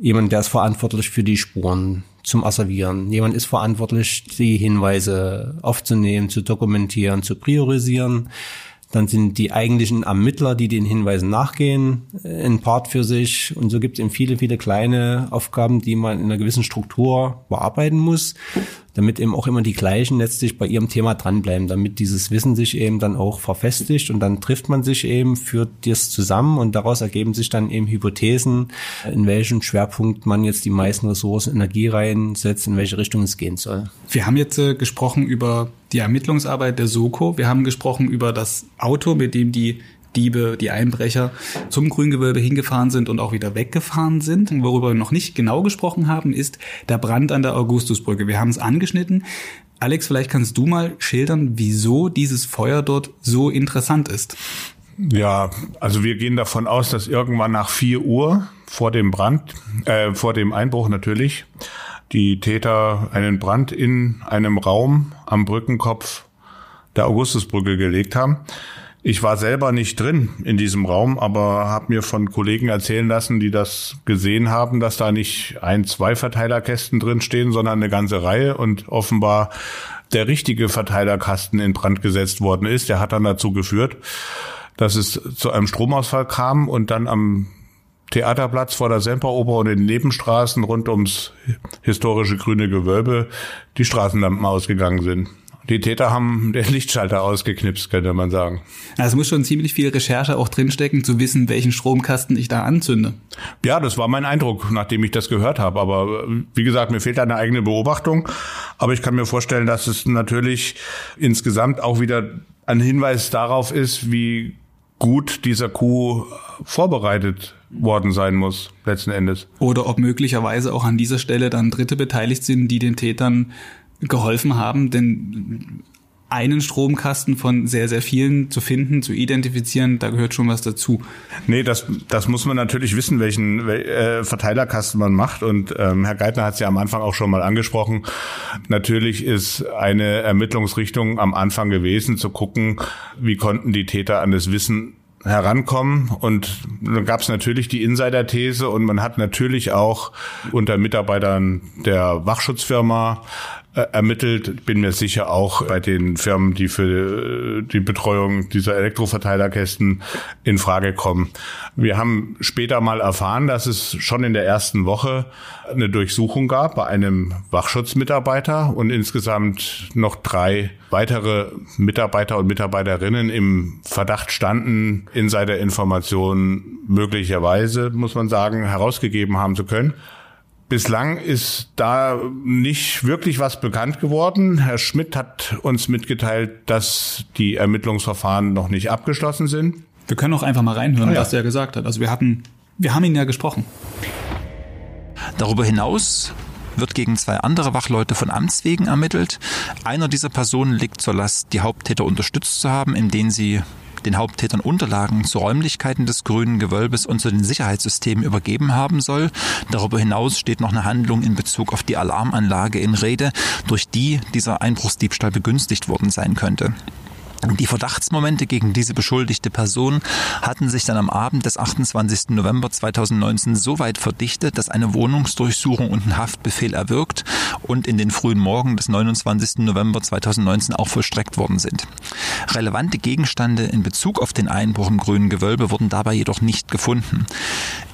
jemand, der ist verantwortlich für die Spuren zum Asservieren. Jemand ist verantwortlich, die Hinweise aufzunehmen, zu dokumentieren, zu priorisieren. Dann sind die eigentlichen Ermittler, die den Hinweisen nachgehen, äh, ein Part für sich. Und so gibt es eben viele, viele kleine Aufgaben, die man in einer gewissen Struktur bearbeiten muss, damit eben auch immer die gleichen letztlich bei ihrem Thema dranbleiben, damit dieses Wissen sich eben dann auch verfestigt und dann trifft man sich eben, führt das zusammen und daraus ergeben sich dann eben Hypothesen, in welchem Schwerpunkt man jetzt die meisten Ressourcen, Energie reinsetzt, in welche Richtung es gehen soll. Wir haben jetzt äh, gesprochen über die Ermittlungsarbeit der Soko. Wir haben gesprochen über das Auto, mit dem die Diebe, die Einbrecher zum Grüngewölbe hingefahren sind und auch wieder weggefahren sind. Worüber wir noch nicht genau gesprochen haben, ist der Brand an der Augustusbrücke. Wir haben es angeschnitten. Alex, vielleicht kannst du mal schildern, wieso dieses Feuer dort so interessant ist. Ja, also wir gehen davon aus, dass irgendwann nach vier Uhr vor dem Brand, äh, vor dem Einbruch natürlich, die Täter einen Brand in einem Raum am Brückenkopf der Augustusbrücke gelegt haben. Ich war selber nicht drin in diesem Raum, aber habe mir von Kollegen erzählen lassen, die das gesehen haben, dass da nicht ein, zwei Verteilerkästen drin stehen, sondern eine ganze Reihe und offenbar der richtige Verteilerkasten in Brand gesetzt worden ist. Der hat dann dazu geführt, dass es zu einem Stromausfall kam und dann am Theaterplatz vor der Semperoper und in den Nebenstraßen rund ums historische grüne Gewölbe die Straßenlampen ausgegangen sind. Die Täter haben den Lichtschalter ausgeknipst, könnte man sagen. Also es muss schon ziemlich viel Recherche auch drinstecken, zu wissen, welchen Stromkasten ich da anzünde. Ja, das war mein Eindruck, nachdem ich das gehört habe. Aber wie gesagt, mir fehlt eine eigene Beobachtung. Aber ich kann mir vorstellen, dass es natürlich insgesamt auch wieder ein Hinweis darauf ist, wie gut dieser Coup vorbereitet worden sein muss, letzten Endes. Oder ob möglicherweise auch an dieser Stelle dann Dritte beteiligt sind, die den Tätern geholfen haben, denn einen Stromkasten von sehr, sehr vielen zu finden, zu identifizieren, da gehört schon was dazu. Nee, das, das muss man natürlich wissen, welchen äh, Verteilerkasten man macht. Und ähm, Herr Geithner hat es ja am Anfang auch schon mal angesprochen. Natürlich ist eine Ermittlungsrichtung am Anfang gewesen, zu gucken, wie konnten die Täter an das Wissen herankommen. Und dann gab es natürlich die Insider-These und man hat natürlich auch unter Mitarbeitern der Wachschutzfirma äh, ermittelt. Bin mir sicher auch bei den Firmen, die für äh, die Betreuung dieser Elektroverteilerkästen in Frage kommen. Wir haben später mal erfahren, dass es schon in der ersten Woche eine Durchsuchung gab bei einem Wachschutzmitarbeiter und insgesamt noch drei weitere Mitarbeiter und Mitarbeiterinnen im Verdacht standen, Insiderinformationen möglicherweise, muss man sagen, herausgegeben haben zu können. Bislang ist da nicht wirklich was bekannt geworden. Herr Schmidt hat uns mitgeteilt, dass die Ermittlungsverfahren noch nicht abgeschlossen sind. Wir können auch einfach mal reinhören, ah, ja. was er gesagt hat. Also wir hatten, wir haben ihn ja gesprochen. Darüber hinaus wird gegen zwei andere Wachleute von Amts wegen ermittelt. Einer dieser Personen liegt zur Last, die Haupttäter unterstützt zu haben, indem sie den Haupttätern Unterlagen zu Räumlichkeiten des grünen Gewölbes und zu den Sicherheitssystemen übergeben haben soll. Darüber hinaus steht noch eine Handlung in Bezug auf die Alarmanlage in Rede, durch die dieser Einbruchsdiebstahl begünstigt worden sein könnte. Die Verdachtsmomente gegen diese beschuldigte Person hatten sich dann am Abend des 28. November 2019 so weit verdichtet, dass eine Wohnungsdurchsuchung und ein Haftbefehl erwirkt und in den frühen Morgen des 29. November 2019 auch vollstreckt worden sind. Relevante Gegenstände in Bezug auf den Einbruch im grünen Gewölbe wurden dabei jedoch nicht gefunden.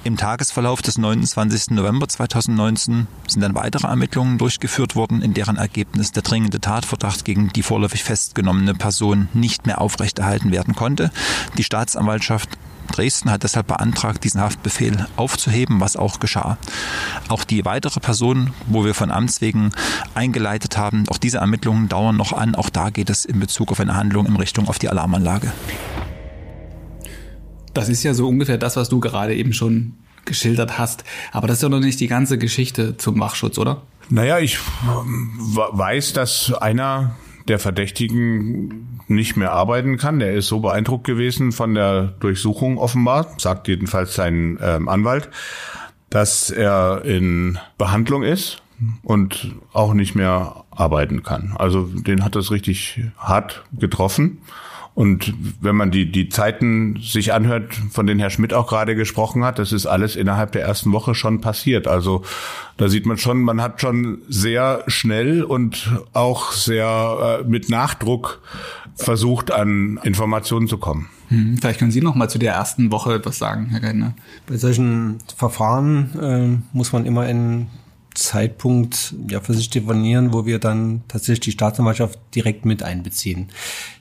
Im Tagesverlauf des 29. November 2019 sind dann weitere Ermittlungen durchgeführt worden, in deren Ergebnis der dringende Tatverdacht gegen die vorläufig festgenommene Person nicht mehr aufrechterhalten werden konnte. Die Staatsanwaltschaft Dresden hat deshalb beantragt, diesen Haftbefehl aufzuheben, was auch geschah. Auch die weitere Person, wo wir von Amts wegen eingeleitet haben, auch diese Ermittlungen dauern noch an. Auch da geht es in Bezug auf eine Handlung in Richtung auf die Alarmanlage. Das ist ja so ungefähr das, was du gerade eben schon geschildert hast. Aber das ist ja noch nicht die ganze Geschichte zum Wachschutz, oder? Naja, ich weiß, dass einer der Verdächtigen nicht mehr arbeiten kann. Der ist so beeindruckt gewesen von der Durchsuchung offenbar, sagt jedenfalls sein ähm, Anwalt, dass er in Behandlung ist und auch nicht mehr arbeiten kann. Also den hat das richtig hart getroffen. Und wenn man die, die Zeiten sich anhört, von denen Herr Schmidt auch gerade gesprochen hat, das ist alles innerhalb der ersten Woche schon passiert. Also da sieht man schon, man hat schon sehr schnell und auch sehr äh, mit Nachdruck versucht, an Informationen zu kommen. Hm, vielleicht können Sie noch mal zu der ersten Woche etwas sagen, Herr Geithner. Bei solchen Verfahren äh, muss man immer in Zeitpunkt ja für sich definieren, wo wir dann tatsächlich die Staatsanwaltschaft direkt mit einbeziehen.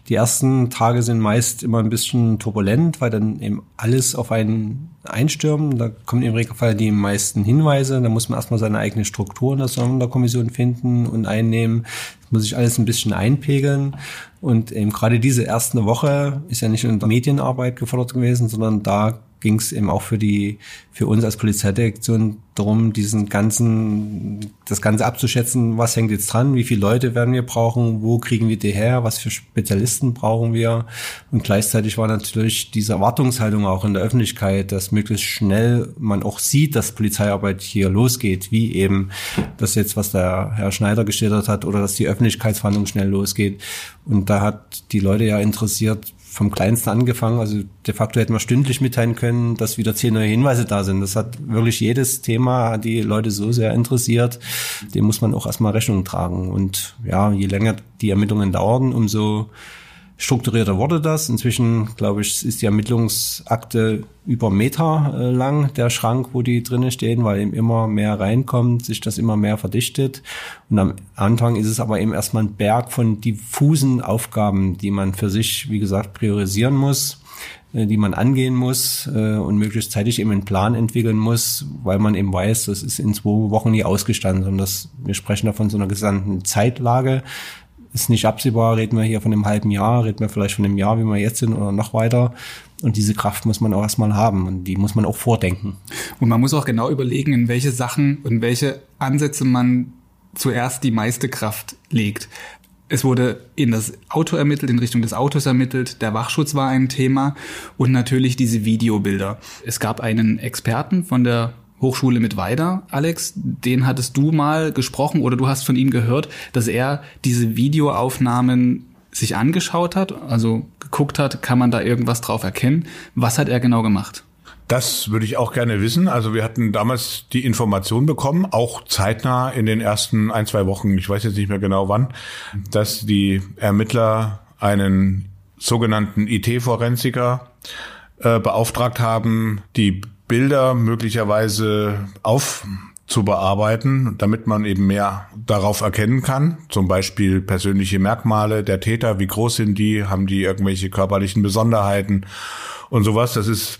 Die ersten Tage sind meist immer ein bisschen turbulent, weil dann eben alles auf einen einstürmen. Da kommen im Regelfall die meisten Hinweise. Da muss man erstmal seine eigene Struktur in der Sonderkommission finden und einnehmen. Das muss sich alles ein bisschen einpegeln. Und eben gerade diese erste Woche ist ja nicht der Medienarbeit gefordert gewesen, sondern da ging es eben auch für die, für uns als Polizeidirektion darum, diesen ganzen, das Ganze abzuschätzen, was hängt jetzt dran, wie viele Leute werden wir brauchen, wo kriegen wir die her, was für Spezialisten brauchen wir. Und gleichzeitig war natürlich diese Erwartungshaltung auch in der Öffentlichkeit, dass möglichst schnell man auch sieht, dass Polizeiarbeit hier losgeht, wie eben das jetzt, was der Herr Schneider geschildert hat, oder dass die Öffentlichkeitsverhandlung schnell losgeht. Und da hat die Leute ja interessiert, vom Kleinsten angefangen. Also de facto hätten wir stündlich mitteilen können, dass wieder zehn neue Hinweise da sind. Das hat wirklich jedes Thema die Leute so sehr interessiert. Dem muss man auch erstmal Rechnung tragen. Und ja, je länger die Ermittlungen dauern, umso strukturierter wurde das. Inzwischen, glaube ich, ist die Ermittlungsakte über Meter äh, lang, der Schrank, wo die drinnen stehen, weil eben immer mehr reinkommt, sich das immer mehr verdichtet. Und am Anfang ist es aber eben erstmal ein Berg von diffusen Aufgaben, die man für sich, wie gesagt, priorisieren muss äh, die man angehen muss äh, und möglichst zeitig eben einen Plan entwickeln muss, weil man eben weiß, das ist in zwei Wochen nie ausgestanden, sondern das, wir sprechen da von so einer gesamten Zeitlage, ist nicht absehbar, reden wir hier von einem halben Jahr, reden wir vielleicht von einem Jahr, wie wir jetzt sind oder noch weiter. Und diese Kraft muss man auch erstmal haben und die muss man auch vordenken. Und man muss auch genau überlegen, in welche Sachen und welche Ansätze man zuerst die meiste Kraft legt. Es wurde in das Auto ermittelt, in Richtung des Autos ermittelt, der Wachschutz war ein Thema und natürlich diese Videobilder. Es gab einen Experten von der Hochschule mit weiter, Alex, den hattest du mal gesprochen oder du hast von ihm gehört, dass er diese Videoaufnahmen sich angeschaut hat, also geguckt hat, kann man da irgendwas drauf erkennen? Was hat er genau gemacht? Das würde ich auch gerne wissen. Also wir hatten damals die Information bekommen, auch zeitnah in den ersten ein, zwei Wochen, ich weiß jetzt nicht mehr genau wann, dass die Ermittler einen sogenannten IT-Forensiker äh, beauftragt haben, die Bilder möglicherweise aufzubearbeiten, damit man eben mehr darauf erkennen kann. Zum Beispiel persönliche Merkmale der Täter, wie groß sind die, haben die irgendwelche körperlichen Besonderheiten und sowas. Das ist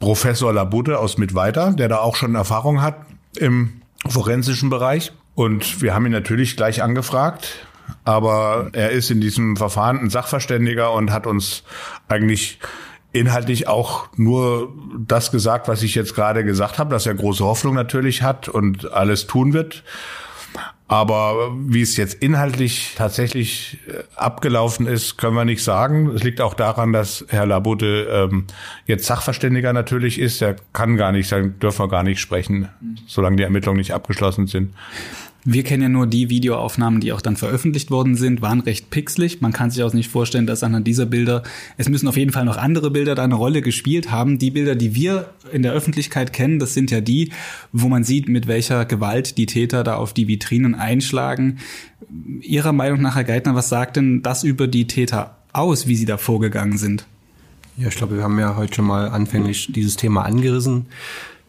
Professor Labute aus Mittweiter, der da auch schon Erfahrung hat im forensischen Bereich. Und wir haben ihn natürlich gleich angefragt, aber er ist in diesem Verfahren ein Sachverständiger und hat uns eigentlich inhaltlich auch nur das gesagt, was ich jetzt gerade gesagt habe, dass er große Hoffnung natürlich hat und alles tun wird. Aber wie es jetzt inhaltlich tatsächlich äh, abgelaufen ist, können wir nicht sagen. Es liegt auch daran, dass Herr Labote ähm, jetzt Sachverständiger natürlich ist. Er kann gar nicht, dann dürfen wir gar nicht sprechen, solange die Ermittlungen nicht abgeschlossen sind. Wir kennen ja nur die Videoaufnahmen, die auch dann veröffentlicht worden sind, waren recht pixelig. Man kann sich auch nicht vorstellen, dass anhand dieser Bilder, es müssen auf jeden Fall noch andere Bilder da eine Rolle gespielt haben. Die Bilder, die wir in der Öffentlichkeit kennen, das sind ja die, wo man sieht, mit welcher Gewalt die Täter da auf die Vitrinen einschlagen. Ihrer Meinung nach, Herr Geithner, was sagt denn das über die Täter aus, wie sie da vorgegangen sind? Ja, ich glaube, wir haben ja heute schon mal anfänglich dieses Thema angerissen.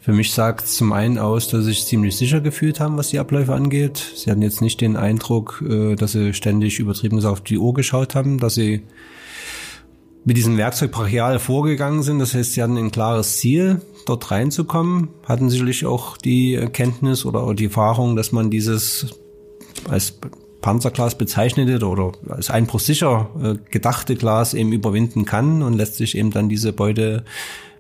Für mich sagt es zum einen aus, dass sie sich ziemlich sicher gefühlt haben, was die Abläufe angeht. Sie hatten jetzt nicht den Eindruck, äh, dass sie ständig übertrieben auf die Uhr geschaut haben, dass sie mit diesem Werkzeug brachial vorgegangen sind. Das heißt, sie hatten ein klares Ziel, dort reinzukommen, hatten sicherlich auch die Erkenntnis oder die Erfahrung, dass man dieses als Panzerglas bezeichnete oder als einbruchsicher äh, gedachte Glas eben überwinden kann und lässt sich eben dann diese Beute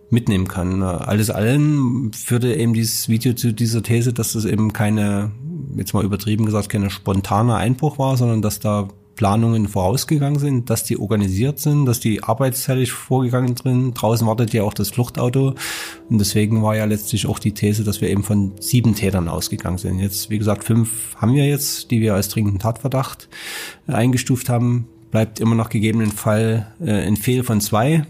mitnehmen kann. Alles allen führte eben dieses Video zu dieser These, dass das eben keine, jetzt mal übertrieben gesagt, keine spontane Einbruch war, sondern dass da Planungen vorausgegangen sind, dass die organisiert sind, dass die arbeitsteilig vorgegangen sind. Draußen wartet ja auch das Fluchtauto. Und deswegen war ja letztlich auch die These, dass wir eben von sieben Tätern ausgegangen sind. Jetzt, wie gesagt, fünf haben wir jetzt, die wir als dringenden Tatverdacht eingestuft haben. Bleibt immer noch gegebenen Fall äh, ein Fehl von zwei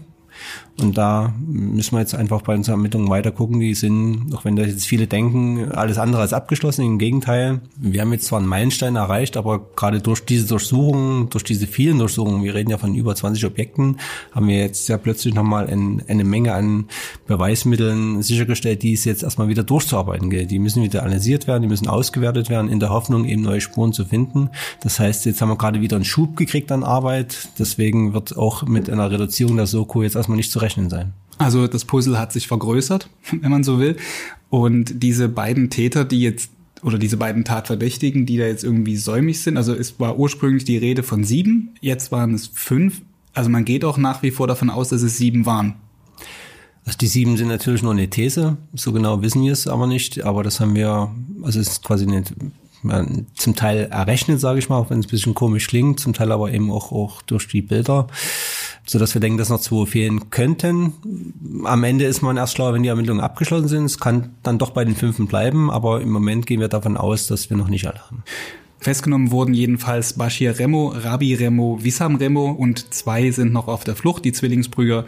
Und da müssen wir jetzt einfach bei unseren Ermittlungen weiter gucken. Die sind, auch wenn da jetzt viele denken, alles andere als abgeschlossen. Im Gegenteil, wir haben jetzt zwar einen Meilenstein erreicht, aber gerade durch diese Durchsuchungen, durch diese vielen Durchsuchungen, wir reden ja von über 20 Objekten, haben wir jetzt ja plötzlich nochmal ein, eine Menge an Beweismitteln sichergestellt, die es jetzt erstmal wieder durchzuarbeiten gilt. Die müssen wieder analysiert werden, die müssen ausgewertet werden, in der Hoffnung, eben neue Spuren zu finden. Das heißt, jetzt haben wir gerade wieder einen Schub gekriegt an Arbeit. Deswegen wird auch mit einer Reduzierung der Soko jetzt erstmal nicht rechnen sein. Also das Puzzle hat sich vergrößert, wenn man so will. Und diese beiden Täter, die jetzt oder diese beiden Tatverdächtigen, die da jetzt irgendwie säumig sind, also es war ursprünglich die Rede von sieben, jetzt waren es fünf. Also man geht auch nach wie vor davon aus, dass es sieben waren. Also die sieben sind natürlich nur eine These, so genau wissen wir es aber nicht, aber das haben wir, also es ist quasi eine zum Teil errechnet, sage ich mal, auch wenn es ein bisschen komisch klingt, zum Teil aber eben auch, auch durch die Bilder so dass wir denken, dass noch zwei fehlen könnten. Am Ende ist man erst schlauer, wenn die Ermittlungen abgeschlossen sind. Es kann dann doch bei den Fünfen bleiben, aber im Moment gehen wir davon aus, dass wir noch nicht alle haben. Festgenommen wurden jedenfalls Bashir Remo, Rabi Remo, Wissam Remo und zwei sind noch auf der Flucht, die Zwillingsbrüder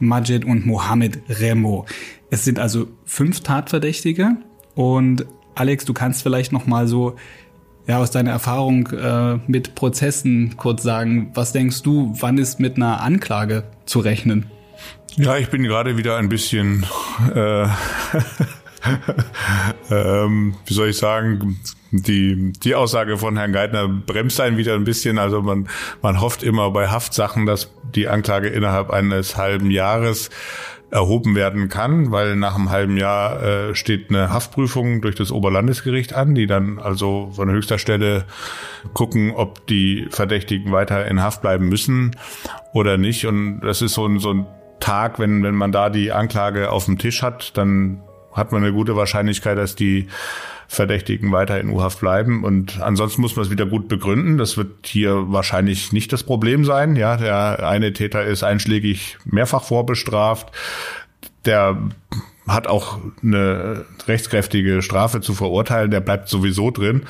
Majid und Mohammed Remo. Es sind also fünf Tatverdächtige und Alex, du kannst vielleicht noch mal so ja, aus deiner Erfahrung äh, mit Prozessen kurz sagen, was denkst du, wann ist mit einer Anklage zu rechnen? Ja, ich bin gerade wieder ein bisschen, äh, ähm, wie soll ich sagen, die, die Aussage von Herrn Geithner bremst einen wieder ein bisschen. Also man, man hofft immer bei Haftsachen, dass die Anklage innerhalb eines halben Jahres erhoben werden kann, weil nach einem halben Jahr äh, steht eine Haftprüfung durch das Oberlandesgericht an, die dann also von höchster Stelle gucken, ob die Verdächtigen weiter in Haft bleiben müssen oder nicht. Und das ist so ein, so ein Tag, wenn, wenn man da die Anklage auf dem Tisch hat, dann hat man eine gute Wahrscheinlichkeit, dass die Verdächtigen weiter in U-Haft bleiben. Und ansonsten muss man es wieder gut begründen. Das wird hier wahrscheinlich nicht das Problem sein. Ja, der eine Täter ist einschlägig mehrfach vorbestraft. Der hat auch eine rechtskräftige Strafe zu verurteilen, der bleibt sowieso drin.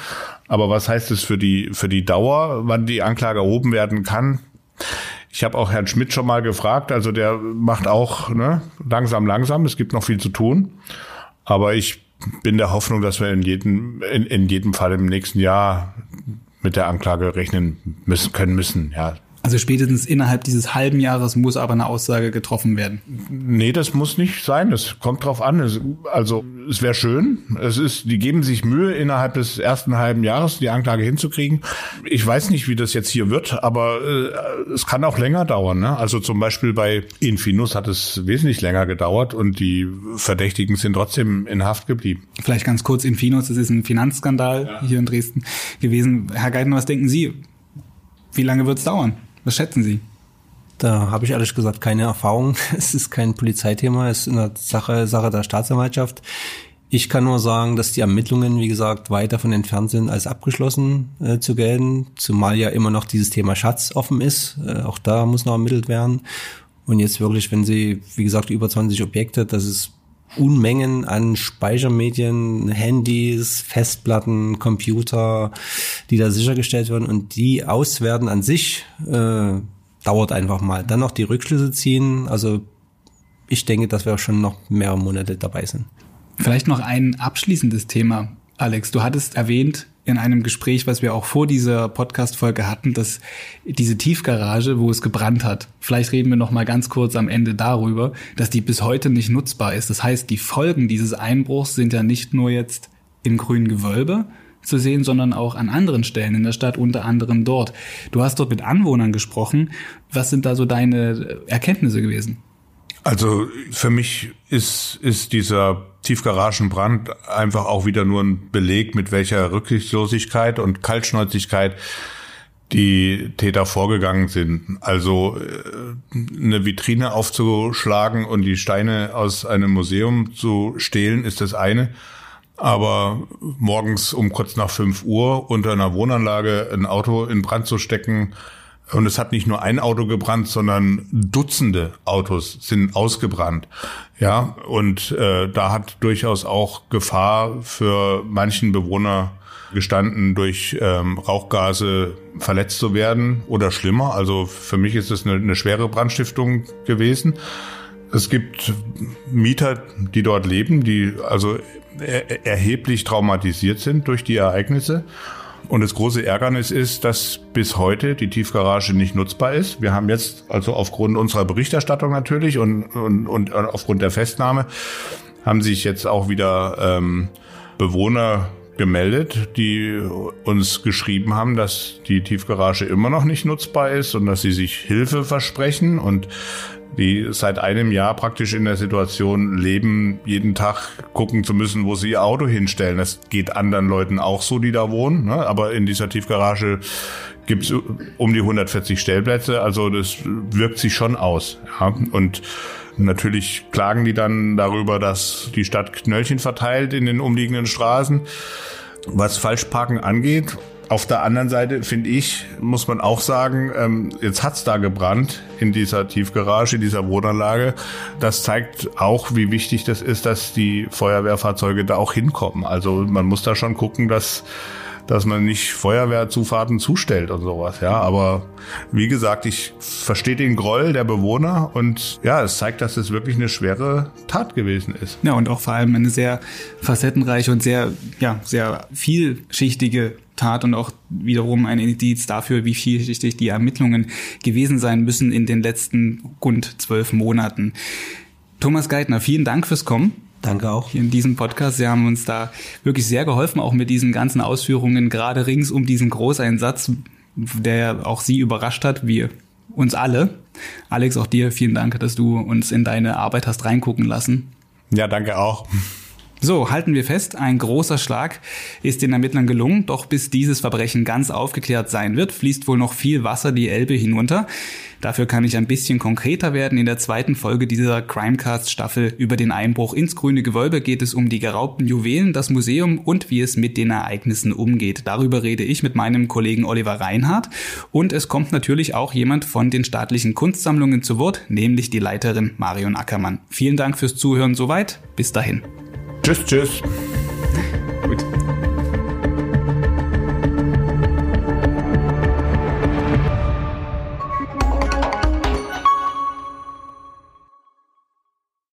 Aber was heißt es für die, für die Dauer, wann die Anklage erhoben werden kann? Ich habe auch Herrn Schmidt schon mal gefragt, also der macht auch ne, langsam, langsam, es gibt noch viel zu tun. Aber ich bin der Hoffnung, dass wir in jedem, in, in jedem Fall im nächsten Jahr mit der Anklage rechnen müssen, können müssen, ja. Also spätestens innerhalb dieses halben Jahres muss aber eine Aussage getroffen werden. Nee, das muss nicht sein. Das kommt drauf an. also es wäre schön. Es ist, die geben sich Mühe, innerhalb des ersten halben Jahres die Anklage hinzukriegen. Ich weiß nicht, wie das jetzt hier wird, aber äh, es kann auch länger dauern. Ne? Also zum Beispiel bei Infinus hat es wesentlich länger gedauert und die Verdächtigen sind trotzdem in Haft geblieben. Vielleicht ganz kurz, Infinus, das ist ein Finanzskandal ja. hier in Dresden gewesen. Herr Geithner, was denken Sie? Wie lange wird es dauern? Was schätzen Sie? Da habe ich ehrlich gesagt keine Erfahrung. Es ist kein Polizeithema, es ist eine Sache, Sache der Staatsanwaltschaft. Ich kann nur sagen, dass die Ermittlungen, wie gesagt, weit davon entfernt sind, als abgeschlossen äh, zu gelten, zumal ja immer noch dieses Thema Schatz offen ist. Äh, auch da muss noch ermittelt werden. Und jetzt wirklich, wenn Sie, wie gesagt, über 20 Objekte, das ist Unmengen an Speichermedien, Handys, Festplatten, Computer, die da sichergestellt werden und die auswerten an sich äh, dauert einfach mal. Dann noch die Rückschlüsse ziehen. Also ich denke, dass wir schon noch mehrere Monate dabei sind. Vielleicht noch ein abschließendes Thema, Alex. Du hattest erwähnt, in einem Gespräch, was wir auch vor dieser Podcast-Folge hatten, dass diese Tiefgarage, wo es gebrannt hat, vielleicht reden wir noch mal ganz kurz am Ende darüber, dass die bis heute nicht nutzbar ist. Das heißt, die Folgen dieses Einbruchs sind ja nicht nur jetzt im grünen Gewölbe zu sehen, sondern auch an anderen Stellen in der Stadt, unter anderem dort. Du hast dort mit Anwohnern gesprochen. Was sind da so deine Erkenntnisse gewesen? Also für mich ist, ist dieser Tiefgaragenbrand einfach auch wieder nur ein Beleg, mit welcher Rücksichtslosigkeit und Kaltschnäuzigkeit die Täter vorgegangen sind. Also äh, eine Vitrine aufzuschlagen und die Steine aus einem Museum zu stehlen, ist das eine. Aber morgens um kurz nach fünf Uhr unter einer Wohnanlage ein Auto in Brand zu stecken, und es hat nicht nur ein Auto gebrannt, sondern Dutzende Autos sind ausgebrannt. Ja, und äh, da hat durchaus auch Gefahr für manchen Bewohner gestanden, durch ähm, Rauchgase verletzt zu werden oder schlimmer. Also für mich ist es eine, eine schwere Brandstiftung gewesen. Es gibt Mieter, die dort leben, die also er erheblich traumatisiert sind durch die Ereignisse. Und das große Ärgernis ist, dass bis heute die Tiefgarage nicht nutzbar ist. Wir haben jetzt also aufgrund unserer Berichterstattung natürlich und, und, und aufgrund der Festnahme haben sich jetzt auch wieder ähm, Bewohner gemeldet, die uns geschrieben haben, dass die Tiefgarage immer noch nicht nutzbar ist und dass sie sich Hilfe versprechen und die seit einem Jahr praktisch in der Situation leben, jeden Tag gucken zu müssen, wo sie ihr Auto hinstellen. Das geht anderen Leuten auch so, die da wohnen. Ne? Aber in dieser Tiefgarage gibt's um die 140 Stellplätze. Also das wirkt sich schon aus. Ja? Und Natürlich klagen die dann darüber, dass die Stadt Knöllchen verteilt in den umliegenden Straßen. Was Falschparken angeht, auf der anderen Seite finde ich, muss man auch sagen, ähm, jetzt hat's da gebrannt in dieser Tiefgarage, in dieser Wohnanlage. Das zeigt auch, wie wichtig das ist, dass die Feuerwehrfahrzeuge da auch hinkommen. Also man muss da schon gucken, dass dass man nicht Feuerwehrzufahrten zustellt und sowas, ja. Aber wie gesagt, ich verstehe den Groll der Bewohner und ja, es zeigt, dass es wirklich eine schwere Tat gewesen ist. Ja, und auch vor allem eine sehr facettenreiche und sehr, ja, sehr vielschichtige Tat und auch wiederum ein Indiz dafür, wie vielschichtig die Ermittlungen gewesen sein müssen in den letzten rund zwölf Monaten. Thomas Geithner, vielen Dank fürs Kommen. Danke auch. Hier in diesem Podcast. Sie haben uns da wirklich sehr geholfen, auch mit diesen ganzen Ausführungen, gerade rings um diesen Großeinsatz, der auch Sie überrascht hat, wie uns alle. Alex, auch dir vielen Dank, dass du uns in deine Arbeit hast reingucken lassen. Ja, danke auch. So, halten wir fest, ein großer Schlag ist den Ermittlern gelungen, doch bis dieses Verbrechen ganz aufgeklärt sein wird, fließt wohl noch viel Wasser die Elbe hinunter. Dafür kann ich ein bisschen konkreter werden. In der zweiten Folge dieser Crimecast-Staffel über den Einbruch ins grüne Gewölbe geht es um die geraubten Juwelen, das Museum und wie es mit den Ereignissen umgeht. Darüber rede ich mit meinem Kollegen Oliver Reinhardt und es kommt natürlich auch jemand von den staatlichen Kunstsammlungen zu Wort, nämlich die Leiterin Marion Ackermann. Vielen Dank fürs Zuhören soweit. Bis dahin. Tschüss, tschüss. Gut.